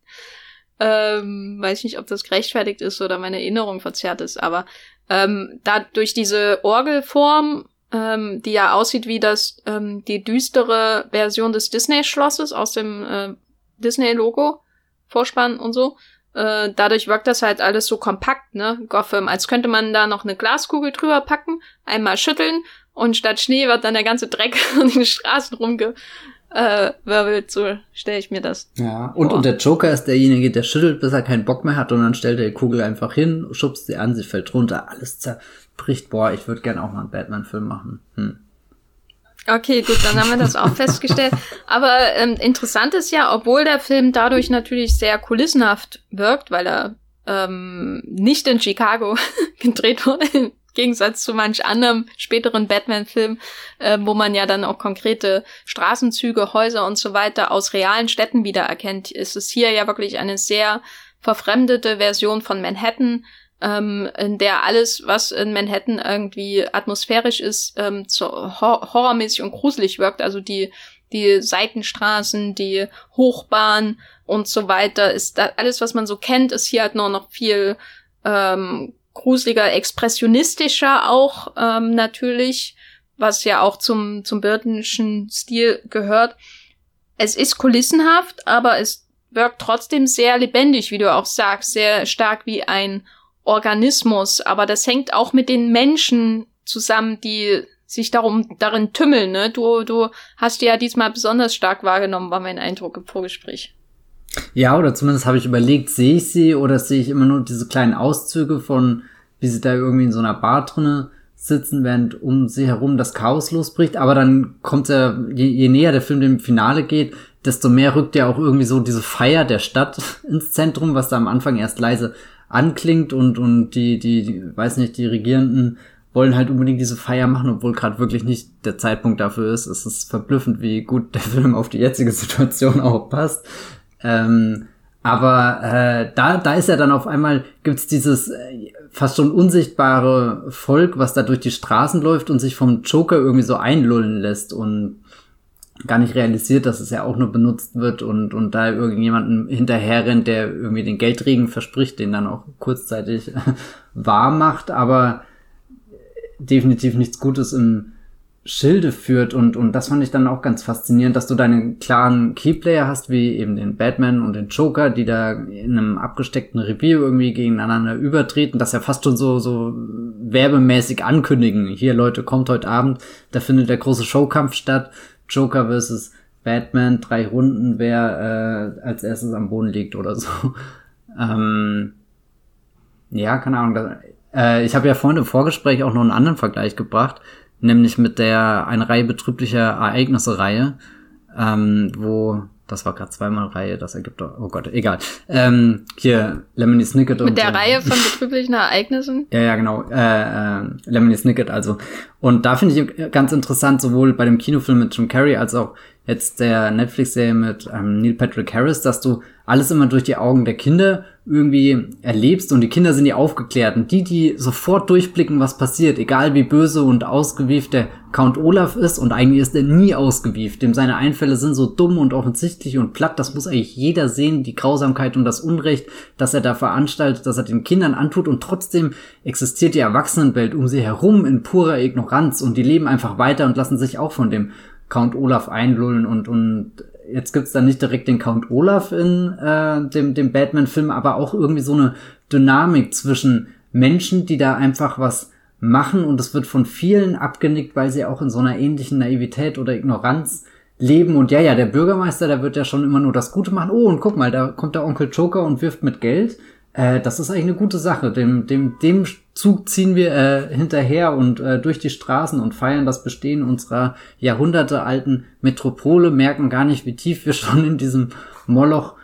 Ähm, weiß nicht, ob das gerechtfertigt ist oder meine Erinnerung verzerrt ist, aber ähm, da durch diese Orgelform, ähm, die ja aussieht wie das ähm, die düstere Version des Disney-Schlosses aus dem äh, Disney-Logo, Vorspann und so, äh, dadurch wirkt das halt alles so kompakt, ne, Gotham, als könnte man da noch eine Glaskugel drüber packen, einmal schütteln und statt Schnee wird dann der ganze Dreck an den Straßen rumge äh, so stelle ich mir das. Ja, und, und der Joker ist derjenige, der schüttelt, bis er keinen Bock mehr hat und dann stellt er die Kugel einfach hin, schubst sie an, sie fällt runter, alles zerbricht. Boah, ich würde gern auch mal einen Batman-Film machen. Hm. Okay, gut, dann haben wir das auch festgestellt. Aber ähm, interessant ist ja, obwohl der Film dadurch natürlich sehr kulissenhaft wirkt, weil er ähm, nicht in Chicago gedreht wurde, Gegensatz zu manch anderem späteren Batman-Film, äh, wo man ja dann auch konkrete Straßenzüge, Häuser und so weiter aus realen Städten wiedererkennt, ist es hier ja wirklich eine sehr verfremdete Version von Manhattan, ähm, in der alles, was in Manhattan irgendwie atmosphärisch ist, ähm, so hor horrormäßig und gruselig wirkt. Also die die Seitenstraßen, die Hochbahn und so weiter, ist da alles, was man so kennt, ist hier halt nur noch viel ähm, gruseliger, expressionistischer auch ähm, natürlich, was ja auch zum, zum Burtonschen Stil gehört. Es ist kulissenhaft, aber es wirkt trotzdem sehr lebendig, wie du auch sagst, sehr stark wie ein Organismus. Aber das hängt auch mit den Menschen zusammen, die sich darum darin tümmeln. Ne? Du, du hast die ja diesmal besonders stark wahrgenommen, war mein Eindruck im Vorgespräch. Ja, oder zumindest habe ich überlegt, sehe ich sie oder sehe ich immer nur diese kleinen Auszüge von, wie sie da irgendwie in so einer Bar drinne sitzen, während um sie herum das Chaos losbricht. Aber dann kommt er, je, je näher der Film dem Finale geht, desto mehr rückt ja auch irgendwie so diese Feier der Stadt ins Zentrum, was da am Anfang erst leise anklingt und, und die, die, die weiß nicht, die Regierenden wollen halt unbedingt diese Feier machen, obwohl gerade wirklich nicht der Zeitpunkt dafür ist. Es ist verblüffend, wie gut der Film auf die jetzige Situation auch passt. Ähm, aber äh, da, da ist ja dann auf einmal, gibt's dieses äh, fast schon unsichtbare Volk, was da durch die Straßen läuft und sich vom Joker irgendwie so einlullen lässt und gar nicht realisiert, dass es ja auch nur benutzt wird und, und da irgendjemanden hinterher rennt, der irgendwie den Geldregen verspricht, den dann auch kurzzeitig wahr macht, aber definitiv nichts Gutes im Schilde führt und, und das fand ich dann auch ganz faszinierend, dass du deinen klaren Keyplayer hast, wie eben den Batman und den Joker, die da in einem abgesteckten Revier irgendwie gegeneinander übertreten, dass ja fast schon so, so werbemäßig ankündigen. Hier Leute, kommt heute Abend, da findet der große Showkampf statt. Joker versus Batman, drei Runden, wer äh, als erstes am Boden liegt oder so. ähm, ja, keine Ahnung. Äh, ich habe ja vorhin im Vorgespräch auch noch einen anderen Vergleich gebracht nämlich mit der eine Reihe betrüblicher Ereignisse-Reihe, ähm, wo das war gerade zweimal Reihe, das ergibt doch, oh Gott, egal. Ähm, hier, Lemony Snicket Mit der Reihe von betrüblichen Ereignissen? Ja, ja, genau. Äh, äh, Lemony Snicket also. Und da finde ich ganz interessant, sowohl bei dem Kinofilm mit Jim Carrey als auch jetzt der Netflix-Serie mit ähm, Neil Patrick Harris, dass du alles immer durch die Augen der Kinder irgendwie erlebst und die Kinder sind ja aufgeklärt und die, die sofort durchblicken, was passiert, egal wie böse und ausgewieft der Count Olaf ist und eigentlich ist er nie ausgewieft, dem seine Einfälle sind so dumm und offensichtlich und platt, das muss eigentlich jeder sehen, die Grausamkeit und das Unrecht, dass er da veranstaltet, dass er den Kindern antut und trotzdem existiert die Erwachsenenwelt um sie herum in purer Ignoranz und die leben einfach weiter und lassen sich auch von dem Count Olaf einlullen und, und jetzt gibt's dann nicht direkt den Count Olaf in äh, dem, dem Batman-Film, aber auch irgendwie so eine Dynamik zwischen Menschen, die da einfach was machen und es wird von vielen abgenickt, weil sie auch in so einer ähnlichen Naivität oder Ignoranz leben und ja, ja, der Bürgermeister, der wird ja schon immer nur das Gute machen. Oh, und guck mal, da kommt der Onkel Joker und wirft mit Geld. Äh, das ist eigentlich eine gute Sache. Dem, dem, dem Zug ziehen wir äh, hinterher und äh, durch die Straßen und feiern das Bestehen unserer jahrhundertealten Metropole, merken gar nicht, wie tief wir schon in diesem Moloch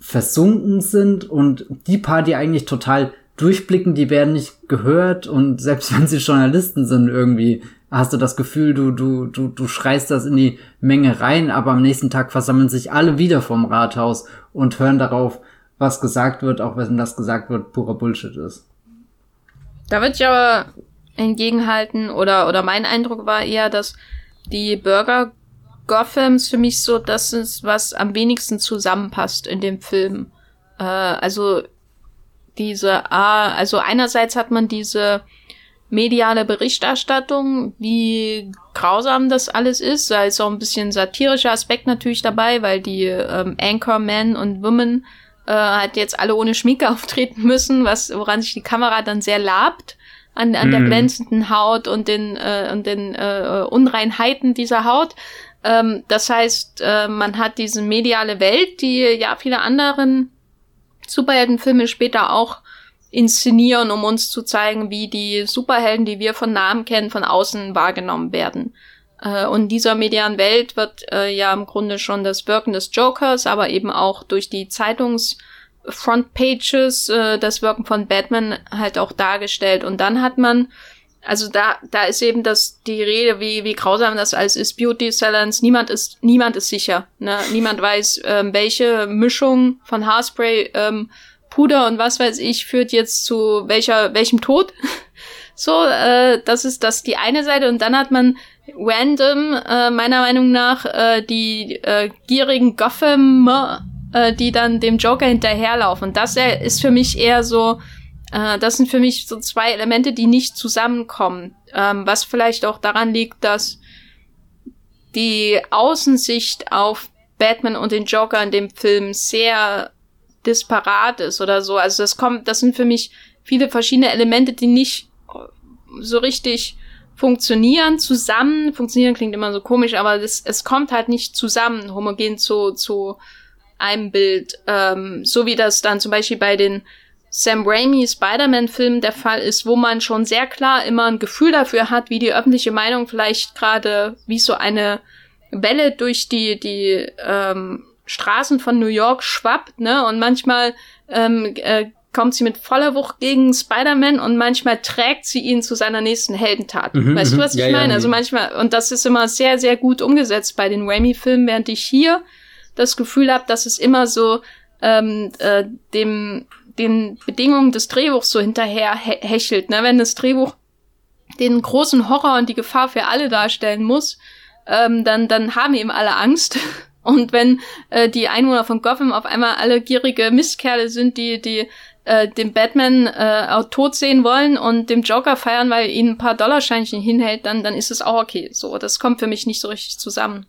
versunken sind. Und die paar, die eigentlich total durchblicken, die werden nicht gehört. Und selbst wenn sie Journalisten sind, irgendwie hast du das Gefühl, du, du, du, du schreist das in die Menge rein, aber am nächsten Tag versammeln sich alle wieder vom Rathaus und hören darauf, was gesagt wird, auch wenn das gesagt wird, purer Bullshit ist. Da würde ich aber entgegenhalten, oder, oder mein Eindruck war eher, dass die Bürger Gothams für mich so das ist, was am wenigsten zusammenpasst in dem Film. Äh, also diese, ah, also einerseits hat man diese mediale Berichterstattung, wie grausam das alles ist. Da ist auch ein bisschen satirischer Aspekt natürlich dabei, weil die ähm, Anchormen und Women äh, halt jetzt alle ohne Schminke auftreten müssen, was woran sich die Kamera dann sehr labt an, an mm. der mhm. glänzenden Haut und den äh, und den äh, Unreinheiten dieser Haut. Ähm, das heißt, äh, man hat diese mediale Welt, die ja viele anderen Superheldenfilme später auch inszenieren, um uns zu zeigen, wie die Superhelden, die wir von Namen kennen, von außen wahrgenommen werden. Äh, und dieser medialen Welt wird äh, ja im Grunde schon das Wirken des Jokers, aber eben auch durch die Zeitungs-Frontpages äh, das Wirken von Batman halt auch dargestellt. Und dann hat man also da, da ist eben das, die Rede, wie, wie grausam das alles ist. Beauty Salons, niemand ist, niemand ist sicher. Ne? Niemand weiß, ähm, welche Mischung von Haarspray ähm, Puder und was weiß ich führt jetzt zu welcher, welchem Tod. so, äh, das ist das die eine Seite. Und dann hat man random, äh, meiner Meinung nach, äh, die äh, gierigen Gotham, äh, die dann dem Joker hinterherlaufen. Das äh, ist für mich eher so, äh, das sind für mich so zwei Elemente, die nicht zusammenkommen. Ähm, was vielleicht auch daran liegt, dass die Außensicht auf Batman und den Joker in dem Film sehr disparat ist oder so. Also das kommt, das sind für mich viele verschiedene Elemente, die nicht so richtig funktionieren zusammen. Funktionieren klingt immer so komisch, aber das, es kommt halt nicht zusammen, homogen zu, zu einem Bild. Ähm, so wie das dann zum Beispiel bei den Sam Raimi Spider-Man-Filmen der Fall ist, wo man schon sehr klar immer ein Gefühl dafür hat, wie die öffentliche Meinung vielleicht gerade wie so eine Welle durch die, die ähm, Straßen von New York schwappt, ne? Und manchmal ähm, äh, kommt sie mit voller Wucht gegen Spider-Man und manchmal trägt sie ihn zu seiner nächsten Heldentat. Mhm, weißt du, mhm. was ich ja, meine? Ja, also manchmal, und das ist immer sehr, sehr gut umgesetzt bei den Raimi-Filmen, während ich hier das Gefühl habe, dass es immer so ähm, äh, dem den Bedingungen des Drehbuchs so hinterher hechelt. Ne? Wenn das Drehbuch den großen Horror und die Gefahr für alle darstellen muss, ähm, dann, dann haben eben alle Angst. Und wenn äh, die Einwohner von Gotham auf einmal alle gierige Mistkerle sind, die, die äh, den Batman äh, auch tot sehen wollen und dem Joker feiern, weil ihnen ein paar Dollarscheinchen hinhält, dann, dann ist es auch okay. So, das kommt für mich nicht so richtig zusammen.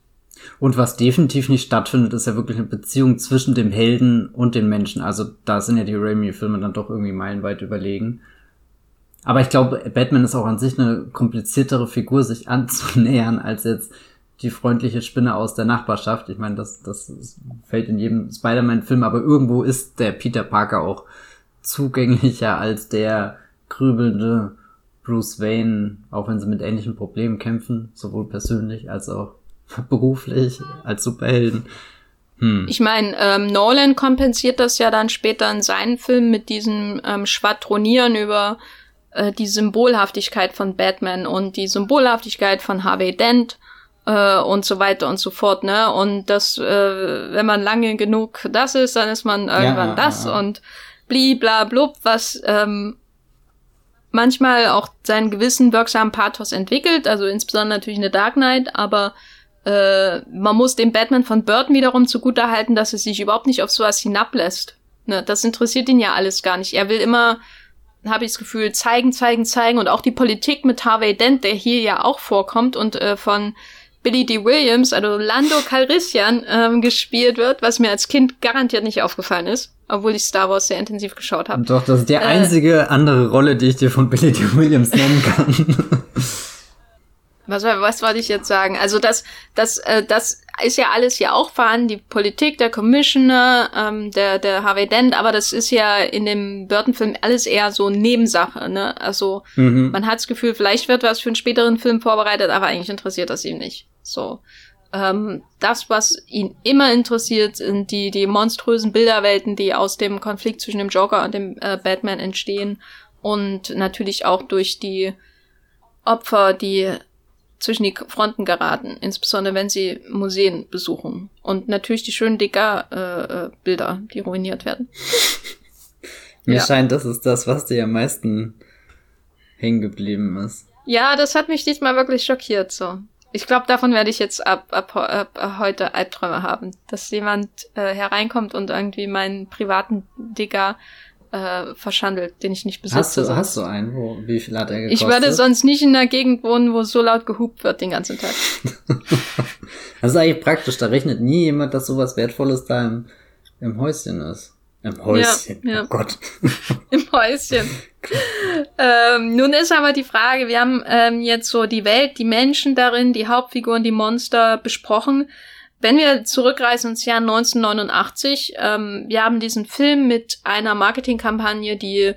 Und was definitiv nicht stattfindet, ist ja wirklich eine Beziehung zwischen dem Helden und den Menschen. Also da sind ja die Raimi-Filme dann doch irgendwie meilenweit überlegen. Aber ich glaube, Batman ist auch an sich eine kompliziertere Figur, sich anzunähern, als jetzt die freundliche Spinne aus der Nachbarschaft. Ich meine, das, das fällt in jedem Spider-Man-Film, aber irgendwo ist der Peter Parker auch zugänglicher als der grübelnde Bruce Wayne, auch wenn sie mit ähnlichen Problemen kämpfen, sowohl persönlich als auch beruflich als Superhelden. Hm. Ich meine, ähm, Nolan kompensiert das ja dann später in seinen Filmen mit diesem ähm, Schwadronieren über äh, die Symbolhaftigkeit von Batman und die Symbolhaftigkeit von Harvey Dent äh, und so weiter und so fort, ne? Und das, äh, wenn man lange genug das ist, dann ist man irgendwann ja, das ja, ja. und blibla blub, was ähm, manchmal auch seinen gewissen wirksamen Pathos entwickelt, also insbesondere natürlich in The Dark Knight, aber äh, man muss dem Batman von Burton wiederum zugutehalten, dass er sich überhaupt nicht auf sowas hinablässt. Ne, das interessiert ihn ja alles gar nicht. Er will immer, habe ich das Gefühl, zeigen, zeigen, zeigen und auch die Politik mit Harvey Dent, der hier ja auch vorkommt und äh, von Billy D. Williams, also Lando Calrissian, ähm, gespielt wird, was mir als Kind garantiert nicht aufgefallen ist, obwohl ich Star Wars sehr intensiv geschaut habe. Doch, das ist die äh, einzige andere Rolle, die ich dir von Billy D. Williams nennen kann. was, was wollte ich jetzt sagen? Also das, das, äh, das ist ja alles hier auch vorhanden, die Politik, der Commissioner, ähm, der, der Harvey Dent, aber das ist ja in dem Burton-Film alles eher so Nebensache, ne? Also mhm. man hat das Gefühl, vielleicht wird was für einen späteren Film vorbereitet, aber eigentlich interessiert das ihn nicht. So. Ähm, das, was ihn immer interessiert, sind die, die monströsen Bilderwelten, die aus dem Konflikt zwischen dem Joker und dem äh, Batman entstehen. Und natürlich auch durch die Opfer, die zwischen die Fronten geraten, insbesondere wenn sie Museen besuchen. Und natürlich die schönen Degas-Bilder, äh, die ruiniert werden. Mir ja. scheint, das ist das, was dir am meisten hängen geblieben ist. Ja, das hat mich diesmal wirklich schockiert, so. Ich glaube, davon werde ich jetzt ab, ab, ab, ab heute Albträume haben, dass jemand äh, hereinkommt und irgendwie meinen privaten Digger äh, verschandelt, den ich nicht besitze. Hast du, hast du einen? Wo, wie viel hat er gekostet? Ich würde sonst nicht in einer Gegend wohnen, wo so laut gehupt wird den ganzen Tag. das ist eigentlich praktisch. Da rechnet nie jemand, dass sowas Wertvolles da im, im Häuschen ist. Im Häuschen. Ja, ja. Oh Gott. Im Häuschen. ähm, nun ist aber die Frage, wir haben ähm, jetzt so die Welt, die Menschen darin, die Hauptfiguren, die Monster besprochen. Wenn wir zurückreisen ins Jahr 1989, ähm, wir haben diesen Film mit einer Marketingkampagne, die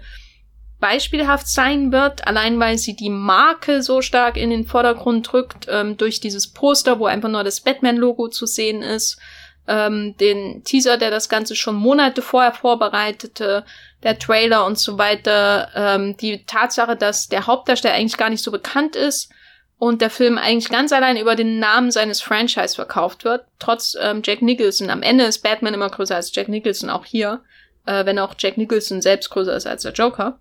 beispielhaft sein wird, allein weil sie die Marke so stark in den Vordergrund drückt, ähm, durch dieses Poster, wo einfach nur das Batman-Logo zu sehen ist, ähm, den Teaser, der das Ganze schon Monate vorher vorbereitete, der Trailer und so weiter, ähm, die Tatsache, dass der Hauptdarsteller eigentlich gar nicht so bekannt ist, und der Film eigentlich ganz allein über den Namen seines Franchise verkauft wird, trotz ähm, Jack Nicholson. Am Ende ist Batman immer größer als Jack Nicholson, auch hier, äh, wenn auch Jack Nicholson selbst größer ist als der Joker.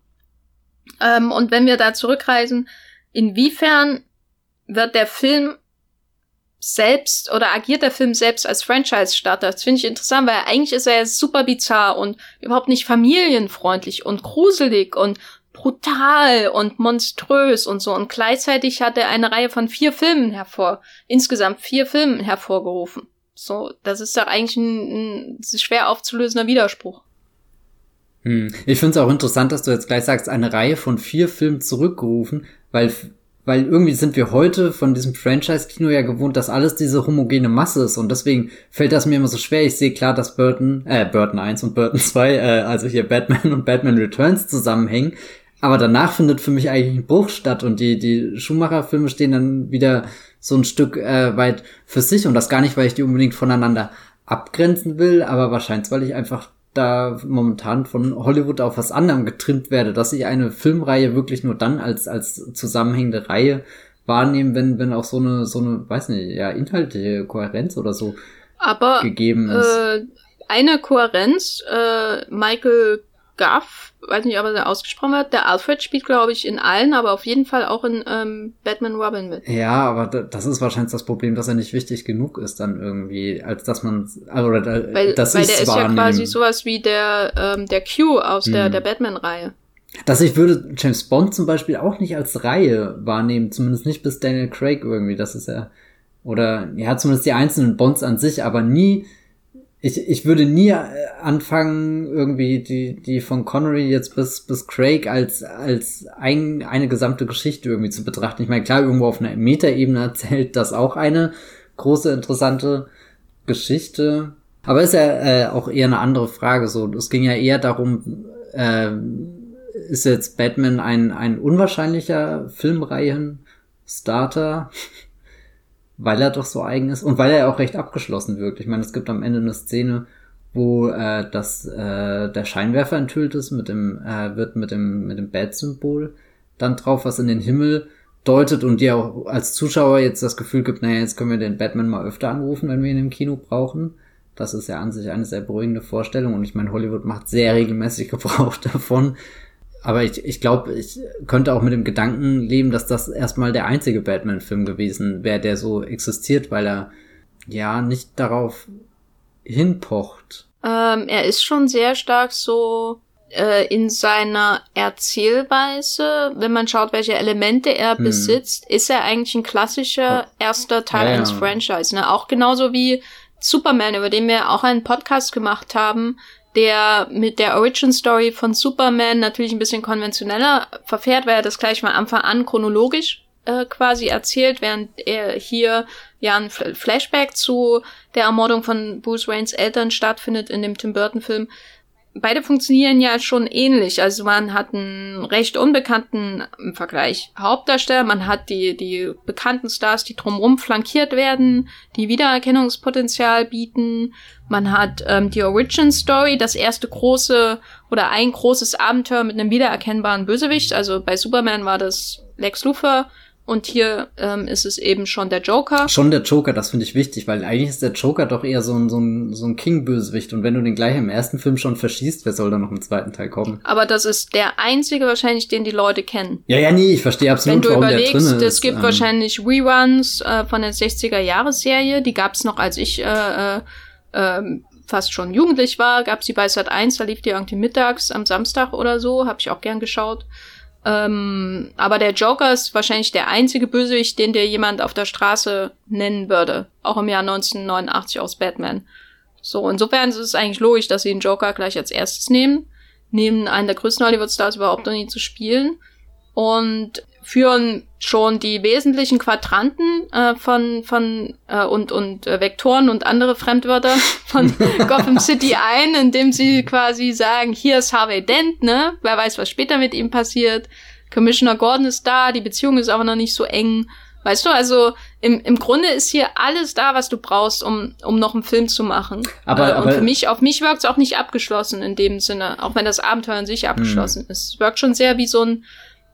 Ähm, und wenn wir da zurückreisen, inwiefern wird der Film selbst oder agiert der Film selbst als Franchise-Starter? Das finde ich interessant, weil eigentlich ist er ja super bizarr und überhaupt nicht familienfreundlich und gruselig und brutal und monströs und so. Und gleichzeitig hat er eine Reihe von vier Filmen hervor, insgesamt vier Filmen hervorgerufen. So, das ist doch eigentlich ein, ein schwer aufzulösender Widerspruch. Hm. Ich finde es auch interessant, dass du jetzt gleich sagst, eine Reihe von vier Filmen zurückgerufen, weil, weil irgendwie sind wir heute von diesem Franchise-Kino ja gewohnt, dass alles diese homogene Masse ist und deswegen fällt das mir immer so schwer. Ich sehe klar, dass Burton, äh, Burton 1 und Burton 2, äh, also hier Batman und Batman Returns zusammenhängen, aber danach findet für mich eigentlich ein Bruch statt und die, die Schumacher-Filme stehen dann wieder so ein Stück äh, weit für sich und das gar nicht, weil ich die unbedingt voneinander abgrenzen will, aber wahrscheinlich, weil ich einfach da momentan von Hollywood auf was anderem getrimmt werde, dass ich eine Filmreihe wirklich nur dann als, als zusammenhängende Reihe wahrnehme, wenn, wenn auch so eine, so eine, weiß nicht, ja, inhaltliche Kohärenz oder so aber, gegeben ist. Äh, eine Kohärenz, äh, Michael Guff, weiß nicht, ob er ausgesprochen wird. Der Alfred spielt, glaube ich, in allen, aber auf jeden Fall auch in ähm, Batman Robin mit. Ja, aber das ist wahrscheinlich das Problem, dass er nicht wichtig genug ist dann irgendwie, als dass man, also äh, weil, das weil der ist ja quasi sowas wie der ähm, der Q aus der der Batman-Reihe. Dass ich würde James Bond zum Beispiel auch nicht als Reihe wahrnehmen, zumindest nicht bis Daniel Craig irgendwie. Das ist ja oder ja zumindest die einzelnen Bonds an sich, aber nie ich, ich würde nie äh, anfangen, irgendwie die, die von Connery jetzt bis, bis Craig als, als ein, eine gesamte Geschichte irgendwie zu betrachten. Ich meine, klar, irgendwo auf einer Metaebene erzählt das auch eine große, interessante Geschichte. Aber ist ja äh, auch eher eine andere Frage. So, es ging ja eher darum, äh, ist jetzt Batman ein, ein unwahrscheinlicher Filmreihen-Starter? Weil er doch so eigen ist und weil er auch recht abgeschlossen wirkt. Ich meine, es gibt am Ende eine Szene, wo äh, das äh, der Scheinwerfer enthüllt ist mit dem äh, wird mit dem mit dem Bad-Symbol dann drauf, was in den Himmel deutet und dir auch als Zuschauer jetzt das Gefühl gibt, naja, jetzt können wir den Batman mal öfter anrufen, wenn wir ihn im Kino brauchen. Das ist ja an sich eine sehr beruhigende Vorstellung und ich meine, Hollywood macht sehr regelmäßig Gebrauch davon, aber ich, ich glaube, ich könnte auch mit dem Gedanken leben, dass das erstmal der einzige Batman-Film gewesen wäre, der so existiert, weil er ja nicht darauf hinpocht. Ähm, er ist schon sehr stark so äh, in seiner Erzählweise, wenn man schaut, welche Elemente er hm. besitzt, ist er eigentlich ein klassischer erster Teil ja, eines. Franchise. Ne? Auch genauso wie Superman, über den wir auch einen Podcast gemacht haben, der mit der Origin Story von Superman natürlich ein bisschen konventioneller verfährt, weil er das gleich mal Anfang an chronologisch äh, quasi erzählt, während er hier ja ein Flashback zu der Ermordung von Bruce Waynes Eltern stattfindet in dem Tim Burton Film beide funktionieren ja schon ähnlich. Also man hat einen recht unbekannten im Vergleich Hauptdarsteller, man hat die, die bekannten Stars, die drumherum flankiert werden, die Wiedererkennungspotenzial bieten. Man hat ähm, die Origin Story, das erste große oder ein großes Abenteuer mit einem wiedererkennbaren Bösewicht. Also bei Superman war das Lex Luthor und hier ähm, ist es eben schon der Joker. Schon der Joker, das finde ich wichtig, weil eigentlich ist der Joker doch eher so ein, so ein, so ein King-Bösewicht. Und wenn du den gleich im ersten Film schon verschießt, wer soll da noch im zweiten Teil kommen? Aber das ist der einzige wahrscheinlich, den die Leute kennen. Ja, ja, nee, ich verstehe absolut, Wenn du warum überlegst, der drin ist. es gibt ähm, wahrscheinlich Reruns äh, von der 60er-Jahres-Serie. Die gab's noch, als ich äh, äh, äh, fast schon jugendlich war. Gab's die bei Sat 1, da lief die irgendwie mittags am Samstag oder so. Hab ich auch gern geschaut. Ähm, aber der Joker ist wahrscheinlich der einzige Bösewicht, den dir jemand auf der Straße nennen würde. Auch im Jahr 1989 aus Batman. So, insofern ist es eigentlich logisch, dass sie den Joker gleich als erstes nehmen. Nehmen einen der größten Hollywood-Stars überhaupt noch nie zu spielen. Und führen schon die wesentlichen Quadranten äh, von von äh, und und äh, Vektoren und andere Fremdwörter von Gotham City ein, indem sie quasi sagen, hier ist Harvey Dent, ne? Wer weiß, was später mit ihm passiert. Commissioner Gordon ist da, die Beziehung ist aber noch nicht so eng. Weißt du, also im, im Grunde ist hier alles da, was du brauchst, um, um noch einen Film zu machen. Aber, äh, und aber für mich, auf mich wirkt es auch nicht abgeschlossen in dem Sinne, auch wenn das Abenteuer an sich abgeschlossen mh. ist. Es wirkt schon sehr wie so ein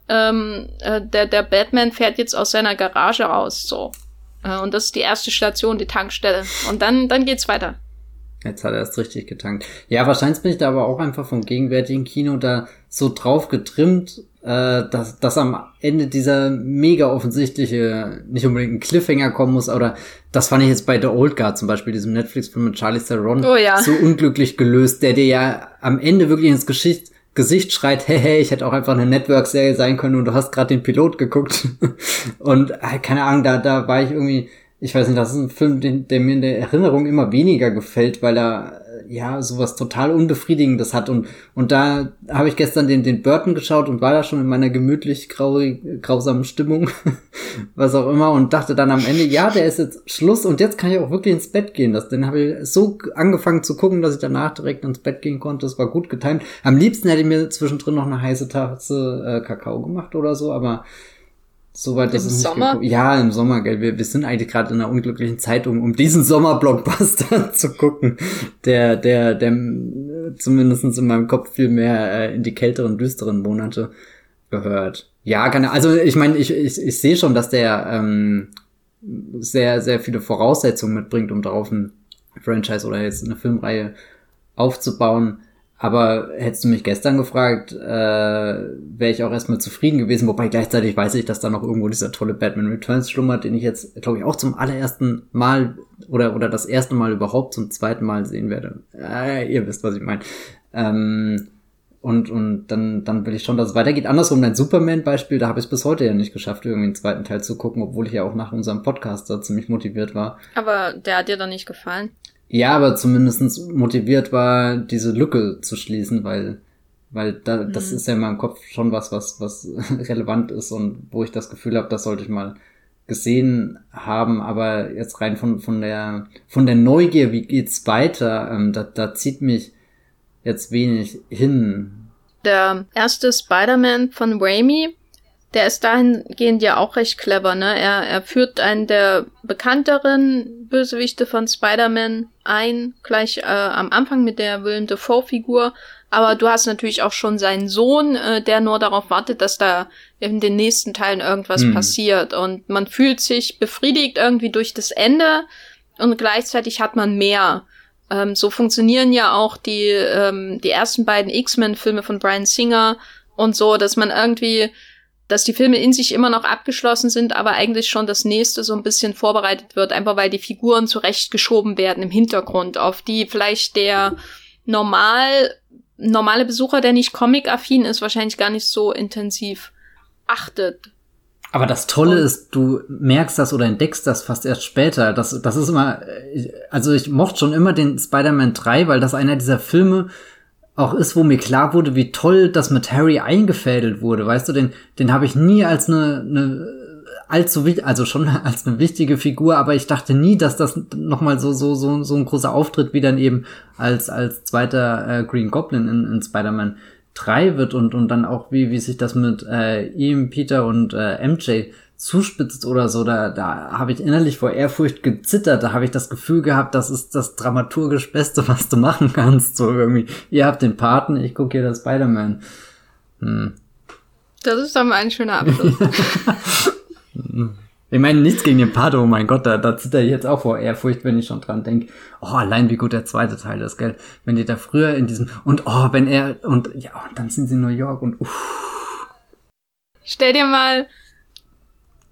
ähm, äh, der, der Batman fährt jetzt aus seiner Garage raus, so. Äh, und das ist die erste Station, die Tankstelle. Und dann, dann geht's weiter. Jetzt hat er es richtig getankt. Ja, wahrscheinlich bin ich da aber auch einfach vom gegenwärtigen Kino da so drauf getrimmt, äh, dass, dass am Ende dieser mega offensichtliche, nicht unbedingt ein Cliffhanger kommen muss, oder das fand ich jetzt bei The Old Guard zum Beispiel, diesem Netflix-Film mit Charlie Theron, oh, ja. so unglücklich gelöst, der dir ja am Ende wirklich ins Geschicht, Gesicht schreit, hey, hey, ich hätte auch einfach eine Network-Serie sein können und du hast gerade den Pilot geguckt. und äh, keine Ahnung, da, da war ich irgendwie, ich weiß nicht, das ist ein Film, den, der mir in der Erinnerung immer weniger gefällt, weil er ja, sowas total Unbefriedigendes hat. Und, und da habe ich gestern den, den Burton geschaut und war da schon in meiner gemütlich grauig, grausamen Stimmung, was auch immer, und dachte dann am Ende, ja, der ist jetzt Schluss und jetzt kann ich auch wirklich ins Bett gehen. Das, den habe ich so angefangen zu gucken, dass ich danach direkt ins Bett gehen konnte. Das war gut getimt. Am liebsten hätte ich mir zwischendrin noch eine heiße Tasse äh, Kakao gemacht oder so, aber Soweit das ist Sommer? Ja, im Sommer, gell. Wir, wir sind eigentlich gerade in einer unglücklichen Zeit, um, um diesen Sommerblockbuster zu gucken, der, der, der zumindestens in meinem Kopf viel mehr äh, in die kälteren, düsteren Monate gehört. Ja, kann also ich meine, ich, ich, ich sehe schon, dass der ähm, sehr, sehr viele Voraussetzungen mitbringt, um darauf ein Franchise oder jetzt eine Filmreihe aufzubauen. Aber hättest du mich gestern gefragt, äh, wäre ich auch erstmal zufrieden gewesen, wobei gleichzeitig weiß ich, dass da noch irgendwo dieser tolle Batman Returns schlummert, den ich jetzt, glaube ich, auch zum allerersten Mal oder, oder das erste Mal überhaupt zum zweiten Mal sehen werde. Äh, ihr wisst, was ich meine. Ähm, und, und dann, dann will ich schon, dass es weitergeht. Andersrum, dein Superman-Beispiel, da habe ich es bis heute ja nicht geschafft, irgendwie einen zweiten Teil zu gucken, obwohl ich ja auch nach unserem Podcast da ziemlich motiviert war. Aber der hat dir doch nicht gefallen. Ja, aber zumindestens motiviert war, diese Lücke zu schließen, weil, weil da, mhm. das ist ja in meinem Kopf schon was, was, was relevant ist und wo ich das Gefühl habe, das sollte ich mal gesehen haben, aber jetzt rein von, von der, von der Neugier, wie geht's weiter, ähm, da, da zieht mich jetzt wenig hin. Der erste Spider-Man von Raimi der ist dahingehend ja auch recht clever, ne? Er, er führt einen der bekannteren Bösewichte von Spider-Man ein, gleich äh, am Anfang mit der Willem Dafoe-Figur. Aber du hast natürlich auch schon seinen Sohn, äh, der nur darauf wartet, dass da in den nächsten Teilen irgendwas hm. passiert. Und man fühlt sich befriedigt irgendwie durch das Ende und gleichzeitig hat man mehr. Ähm, so funktionieren ja auch die, ähm, die ersten beiden X-Men-Filme von Brian Singer und so, dass man irgendwie dass die Filme in sich immer noch abgeschlossen sind, aber eigentlich schon das nächste so ein bisschen vorbereitet wird, einfach weil die Figuren zurechtgeschoben werden im Hintergrund, auf die vielleicht der normal normale Besucher, der nicht comic-affin ist, wahrscheinlich gar nicht so intensiv achtet. Aber das Tolle ist, du merkst das oder entdeckst das fast erst später. Das, das ist immer, also ich mochte schon immer den Spider-Man 3, weil das einer dieser Filme auch ist, wo mir klar wurde, wie toll das mit Harry eingefädelt wurde. Weißt du, den, den habe ich nie als eine, eine allzu also schon als eine wichtige Figur, aber ich dachte nie, dass das nochmal so, so, so, so ein großer Auftritt wie dann eben als, als zweiter äh, Green Goblin in, in Spider-Man 3 wird und, und dann auch wie, wie sich das mit äh, ihm, Peter und äh, MJ zuspitzt oder so, da, da habe ich innerlich vor Ehrfurcht gezittert, da habe ich das Gefühl gehabt, das ist das dramaturgisch Beste, was du machen kannst. So irgendwie, ihr habt den Paten, ich gucke hier das Spider-Man. Hm. Das ist doch mal ein schöner Abschluss. Ich meine, nichts gegen den Pato, oh mein Gott, da, da zitter ich jetzt auch vor Ehrfurcht, wenn ich schon dran denke. Oh, allein wie gut der zweite Teil ist, gell? Wenn die da früher in diesem, und oh, wenn er, und ja, und dann sind sie in New York und uff. Stell dir mal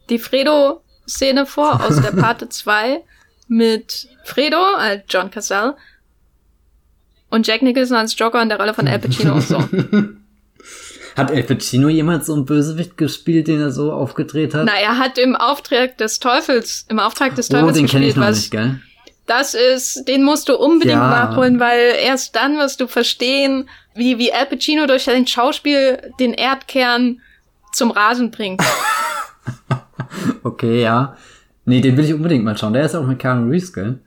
die Fredo-Szene vor aus der Parte 2 mit Fredo, äh, John Cassell, und Jack Nicholson als Joker in der Rolle von Al Pacino und so. Hat El Pacino jemals so einen Bösewicht gespielt, den er so aufgedreht hat? Na, er hat im Auftrag des Teufels, im Auftrag des Teufels oh, den gespielt, ich noch was nicht, gell? das ist, den musst du unbedingt Ja. nachholen, weil erst dann wirst du verstehen, wie, wie Al Pacino durch sein Schauspiel den Erdkern zum Rasen bringt. Okay, ja. Nee, den will ich unbedingt mal schauen. Der ist auch mit Keanu Reeves, gell?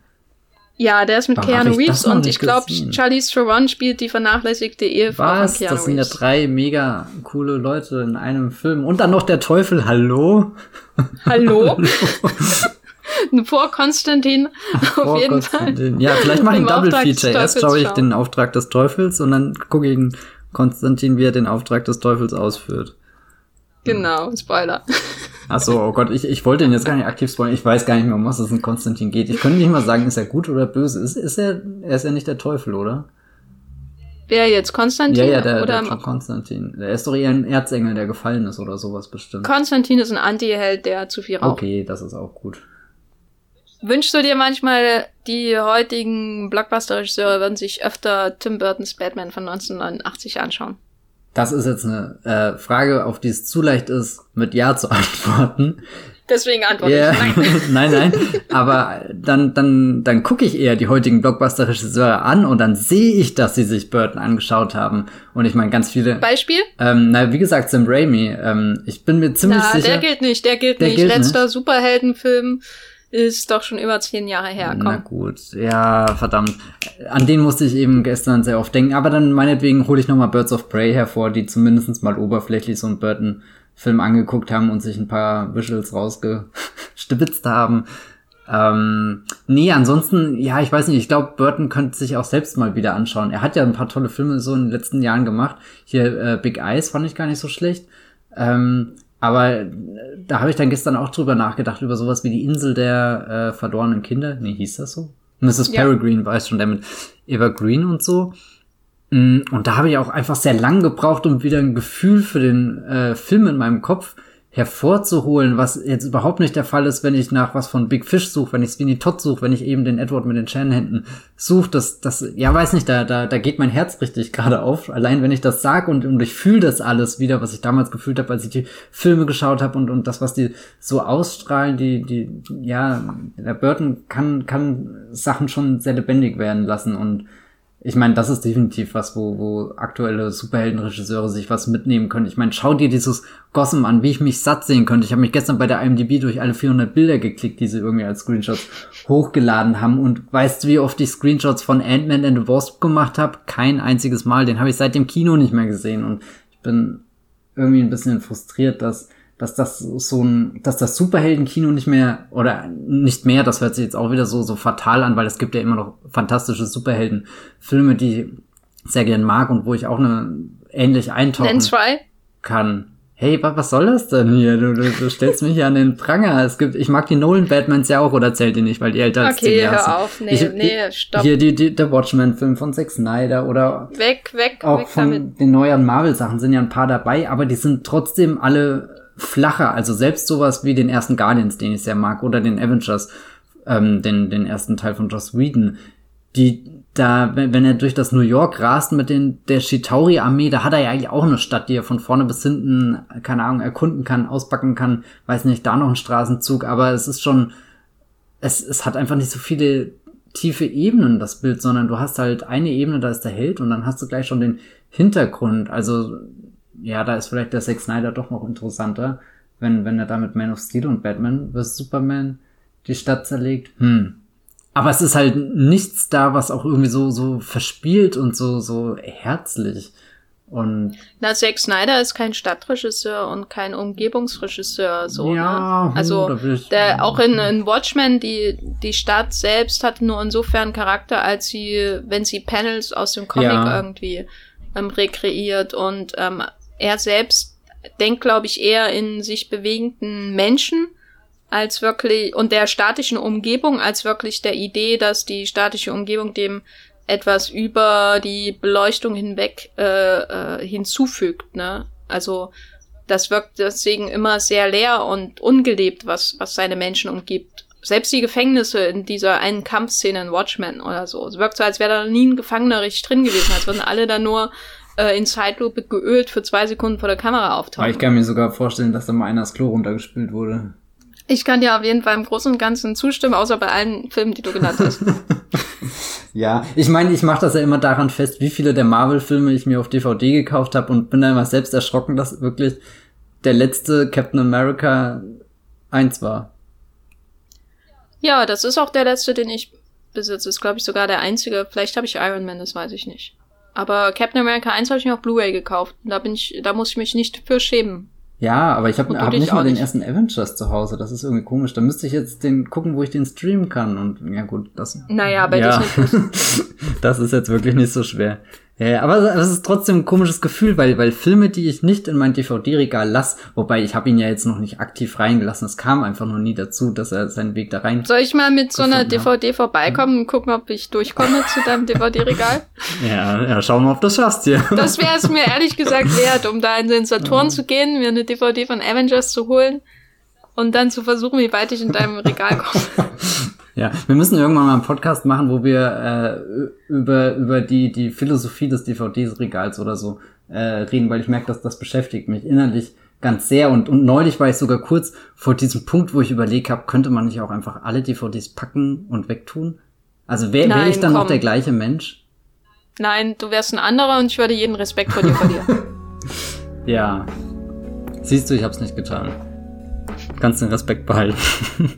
Ja, der ist mit Warum Keanu Reeves und ich glaube? Charlize Theron spielt die vernachlässigte Ehefrau Was? von Keanu Das sind ja drei mega coole Leute in einem Film. Und dann noch der Teufel, hallo? Hallo? Vor Konstantin, auf Oh jeden Gott, Fall. Ja, vielleicht mache ich ein Double Auftrag Feature. Erst schaue ich schauen. den Auftrag des Teufels und dann gucke ich in Konstantin, wie er den Auftrag des Teufels ausführt. Genau, Spoiler. Ach so, oh Gott, ich, ich wollte ihn jetzt gar nicht aktiv spoilern. Ich weiß gar nicht mehr, um was es in Konstantin geht. Ich könnte nicht mal sagen, ist er gut oder böse. Ist, ist er, er ist ja nicht der Teufel, oder? Wer jetzt? Konstantin? Ja, ja, der, oder der Konstantin. Der ist doch eher ein Erzengel, der gefallen ist oder sowas bestimmt. Konstantin ist ein Anti-Held, der zu viel raucht. Okay, das ist auch gut. Wünschst du dir manchmal, die heutigen Blockbuster-Regisseure würden sich öfter Tim Burtons Batman von 1989 anschauen? Das ist jetzt eine äh, Frage, auf die es zu leicht ist, mit Ja zu antworten. Deswegen antworte Ja, ich nein. nein, nein. Aber dann, dann, dann gucke ich eher die heutigen Blockbuster-Regisseure an und dann sehe ich, dass sie sich Burton angeschaut haben. Und ich meine, ganz viele. Beispiel? Ähm, na, wie gesagt, Sam Raimi. Ähm, ich bin mir ziemlich Na, sicher. der gilt nicht, der gilt Der nicht. gilt Letzter Superheldenfilm ist doch schon über zehn Jahre her. Na Komm. gut, ja, verdammt. An den musste ich eben gestern sehr oft denken. Aber dann meinetwegen hole ich nochmal Birds of Prey hervor, die zumindest mal oberflächlich so einen Burton-Film angeguckt haben und sich ein paar Visuals rausgestibitzt haben. Ähm, nee, ansonsten, ja, ich weiß nicht, ich glaube, Burton könnte sich auch selbst mal wieder anschauen. Er hat ja ein paar tolle Filme so in den letzten Jahren gemacht. Hier äh, Big Eyes fand ich gar nicht so schlecht. Ähm, aber äh, da habe ich dann gestern auch drüber nachgedacht, über sowas wie die Insel der äh, verlorenen Kinder. Nee, hieß das so? Mrs. Ja. Peregrine weiß schon, der mit Eva Green und so. Mm, Und da habe ich auch einfach sehr lang gebraucht, um wieder ein Gefühl für den äh, Film in meinem Kopf hervorzuholen, was jetzt überhaupt nicht der Fall ist, wenn ich nach was von Big Fish suche, wenn ich Sweeney Todd suche, wenn ich eben den Edward mit den Shannon-Händen suche, das, das, ja, weiß nicht, da, da, da geht mein Herz richtig gerade auf. Allein wenn ich das sag und, und ich fühle das alles wieder, was ich damals gefühlt habe, als ich die Filme geschaut habe und, und das, was die so ausstrahlen, die, die, ja, der Burton kann, kann Sachen schon sehr lebendig werden lassen und ich meine, das ist definitiv was, wo, wo aktuelle Superheldenregisseure sich was mitnehmen können. Ich meine, schau dir dieses Gotham an, wie ich mich satt sehen könnte. Ich habe mich gestern bei der IMDb durch alle 400 Bilder geklickt, die sie irgendwie als Screenshots hochgeladen haben. Und weißt du, wie oft ich Screenshots von Ant-Man and the Wasp gemacht habe? Kein einziges Mal. Den habe ich seit dem Kino nicht mehr gesehen. Und ich bin irgendwie ein bisschen frustriert, dass dass das so ein, dass das Superheldenkino nicht mehr oder nicht mehr, das hört sich jetzt auch wieder so so fatal an, weil es gibt ja immer noch fantastische Superheldenfilme, die ich sehr gern mag und wo ich auch eine ähnlich eintauchen kann. Hey, wa- was soll das denn hier? Du, du, du stellst mich hier an den Pranger. Es gibt, ich mag die Nolan Batmans ja auch oder zählt die nicht, weil die älter als Okay, Jahre sind. hör auf. Nee, Ich- nee, stopp. Hier die, die der Watchmen-Film von Zack Snyder oder Weg, weg, auch weg von damit. den neueren Marvel-Sachen sind ja ein paar dabei, aber die sind trotzdem alle flacher. Also selbst sowas wie den ersten Guardians, den ich sehr mag, oder den Avengers, ähm, den, den ersten Teil von Joss Whedon. die da, wenn er durch das New York rast mit den, der Shitauri-Armee, da hat er ja eigentlich auch eine Stadt, die er von vorne bis hinten, keine Ahnung, erkunden kann, auspacken kann, weiß nicht, da noch ein Straßenzug, aber es ist schon, es, es hat einfach nicht so viele tiefe Ebenen, das Bild, sondern du hast halt eine Ebene, da ist der Held und dann hast du gleich schon den Hintergrund, also, ja, da ist vielleicht der Zack Snyder doch noch interessanter, wenn, wenn er da mit Man of Steel und Batman vs. Superman die Stadt zerlegt. Hm, aber es ist halt nichts da, was auch irgendwie so, so verspielt und so, so herzlich. Und Na, Zack Snyder ist kein Stadtregisseur und kein Umgebungsregisseur, so. Ja, ne? Also, der, auch in, in Watchmen, die, die Stadt selbst hat nur insofern Charakter, als sie, wenn sie Panels aus dem Comic ja. irgendwie ähm, rekreiert und ähm, er selbst denkt, glaube ich, eher in sich bewegenden Menschen als wirklich und der statischen Umgebung als wirklich der Idee, dass die statische Umgebung dem etwas über die Beleuchtung hinweg äh, äh, hinzufügt. Ne? Also das wirkt deswegen immer sehr leer und ungelebt, was, was seine Menschen umgibt. Selbst die Gefängnisse in dieser einen Kampfszene in Watchmen oder so. Es wirkt so, als wäre da nie ein Gefangener richtig drin gewesen, als würden alle da nur äh, in Zeitlupe geölt für zwei Sekunden vor der Kamera auftauchen. Aber ich kann mir sogar vorstellen, dass da mal einer das Klo runtergespült wurde. Ich kann dir auf jeden Fall im Großen und Ganzen zustimmen, außer bei allen Filmen, die du genannt hast. ja, ich meine, ich mache das ja immer daran fest, wie viele der Marvel-Filme ich mir auf DVD gekauft habe und bin da immer selbst erschrocken, dass wirklich der letzte Captain America 1 war. Ja, das ist auch der letzte, den ich besitze. Ist, glaube ich, sogar der einzige. Vielleicht habe ich Iron Man, das weiß ich nicht. Aber Captain America 1 habe ich mir auf Blu-ray gekauft. Da bin ich, da muss ich mich nicht für schämen. Ja, aber ich habe hab nicht mal den ersten Avengers zu Hause. Das ist irgendwie komisch. Da müsste ich jetzt den gucken, wo ich den streamen kann. Und ja gut, das. Naja, bei ja. Disney das ist jetzt wirklich nicht so schwer. Ja, aber es ist trotzdem ein komisches Gefühl, weil, weil Filme, die ich nicht in mein DVD-Regal lasse, wobei ich habe ihn ja jetzt noch nicht aktiv reingelassen, es kam einfach noch nie dazu, dass er seinen Weg da rein. Soll ich mal mit so einer DVD hat. vorbeikommen und gucken, ob ich durchkomme zu deinem DVD-Regal? Ja, ja, schauen wir, ob das schaffst hier. Das wäre es mir ehrlich gesagt wert, um da in den Saturn ja. zu gehen, mir eine DVD von Avengers zu holen und dann zu versuchen, wie weit ich in deinem Regal komme. Ja, wir müssen irgendwann mal einen Podcast machen, wo wir äh, über, über die, die Philosophie des DVD-Regals oder so äh, reden, weil ich merke, dass das beschäftigt mich innerlich ganz sehr. Und, und neulich war ich sogar kurz vor diesem Punkt, wo ich überlegt habe, könnte man nicht auch einfach alle DVDs packen und wegtun? Also wäre wär ich dann komm. noch der gleiche Mensch? Nein, du wärst ein anderer und ich würde jeden Respekt vor dir verlieren. ja. Siehst du, ich hab's nicht getan. Kannst den Respekt behalten.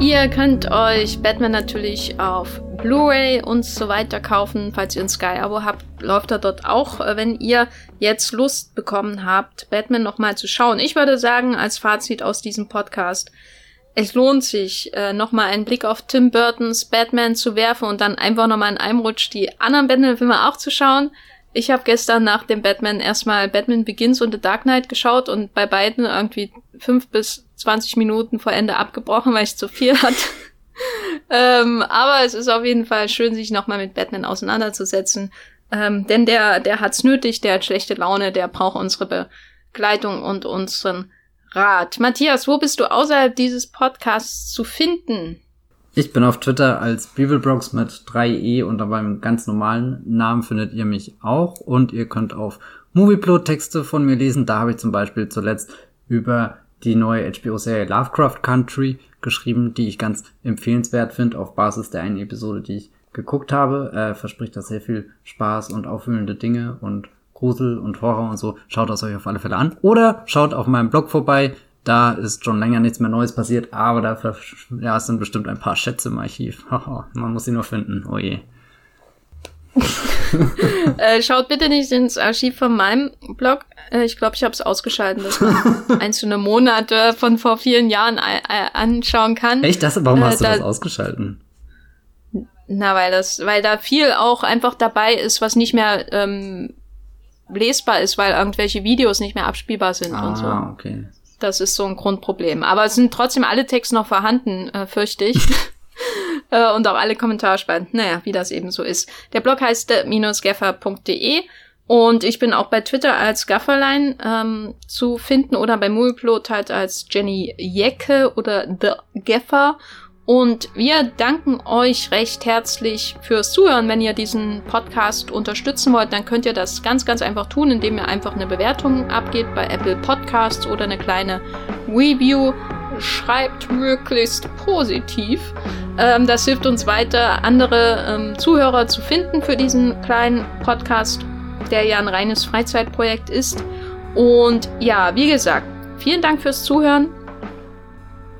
Ihr könnt euch Batman natürlich auf Blu-ray und so weiter kaufen. Falls ihr ein Sky-Abo habt, läuft er dort auch. Wenn ihr jetzt Lust bekommen habt, Batman nochmal zu schauen. Ich würde sagen, als Fazit aus diesem Podcast, es lohnt sich, äh, nochmal einen Blick auf Tim Burtons Batman zu werfen und dann einfach nochmal in einem Rutsch die anderen Batman-Filme auch zu schauen. Ich habe gestern nach dem Batman erstmal Batman Begins und The Dark Knight geschaut und bei beiden irgendwie fünf bis zwanzig Minuten vor Ende abgebrochen, weil ich zu viel hatte. ähm, aber es ist auf jeden Fall schön, sich nochmal mit Batman auseinanderzusetzen. Ähm, denn der, der hat's nötig, der hat schlechte Laune, der braucht unsere Begleitung und unseren Rat. Matthias, wo bist du außerhalb dieses Podcasts zu finden? Ich bin auf Twitter als Bibelbrox mit 3e und beim ganz normalen Namen findet ihr mich auch und ihr könnt auf Movieplot Texte von mir lesen. Da habe ich zum Beispiel zuletzt über die neue HBO-Serie Lovecraft Country geschrieben, die ich ganz empfehlenswert finde auf Basis der einen Episode, die ich geguckt habe. Äh, verspricht das sehr viel Spaß und aufwühlende Dinge und Grusel und Horror und so. Schaut das euch auf alle Fälle an. Oder schaut auf meinem Blog vorbei da ist schon länger nichts mehr Neues passiert, aber da ja, es sind bestimmt ein paar Schätze im Archiv. Man muss sie nur finden. Oh je. äh, schaut bitte nicht ins Archiv von meinem Blog. Äh, ich glaube, ich habe es ausgeschaltet, dass man einzelne Monate von vor vielen Jahren äh, anschauen kann. Echt? Das, warum äh, hast du da, das ausgeschalten? Na, weil das, weil da viel auch einfach dabei ist, was nicht mehr ähm, lesbar ist, weil irgendwelche Videos nicht mehr abspielbar sind ah, und so. Ah, okay. Das ist so ein Grundproblem. Aber es sind trotzdem alle Texte noch vorhanden, äh, fürchte ich. äh, und auch alle Kommentarspalten. Naja, wie das eben so ist. Der Blog heißt äh, minusgeffer.de Und ich bin auch bei Twitter als Gafferlein ähm, zu finden oder bei Mulplot halt als Jenny Jecke oder The Gaffer. Und wir danken euch recht herzlich fürs Zuhören. Wenn ihr diesen Podcast unterstützen wollt, dann könnt ihr das ganz, ganz einfach tun, indem ihr einfach eine Bewertung abgebt bei Apple Podcasts oder eine kleine Review. Schreibt möglichst positiv. Ähm, das hilft uns weiter, andere ähm, Zuhörer zu finden für diesen kleinen Podcast, der ja ein reines Freizeitprojekt ist. Und ja, wie gesagt, vielen Dank fürs Zuhören.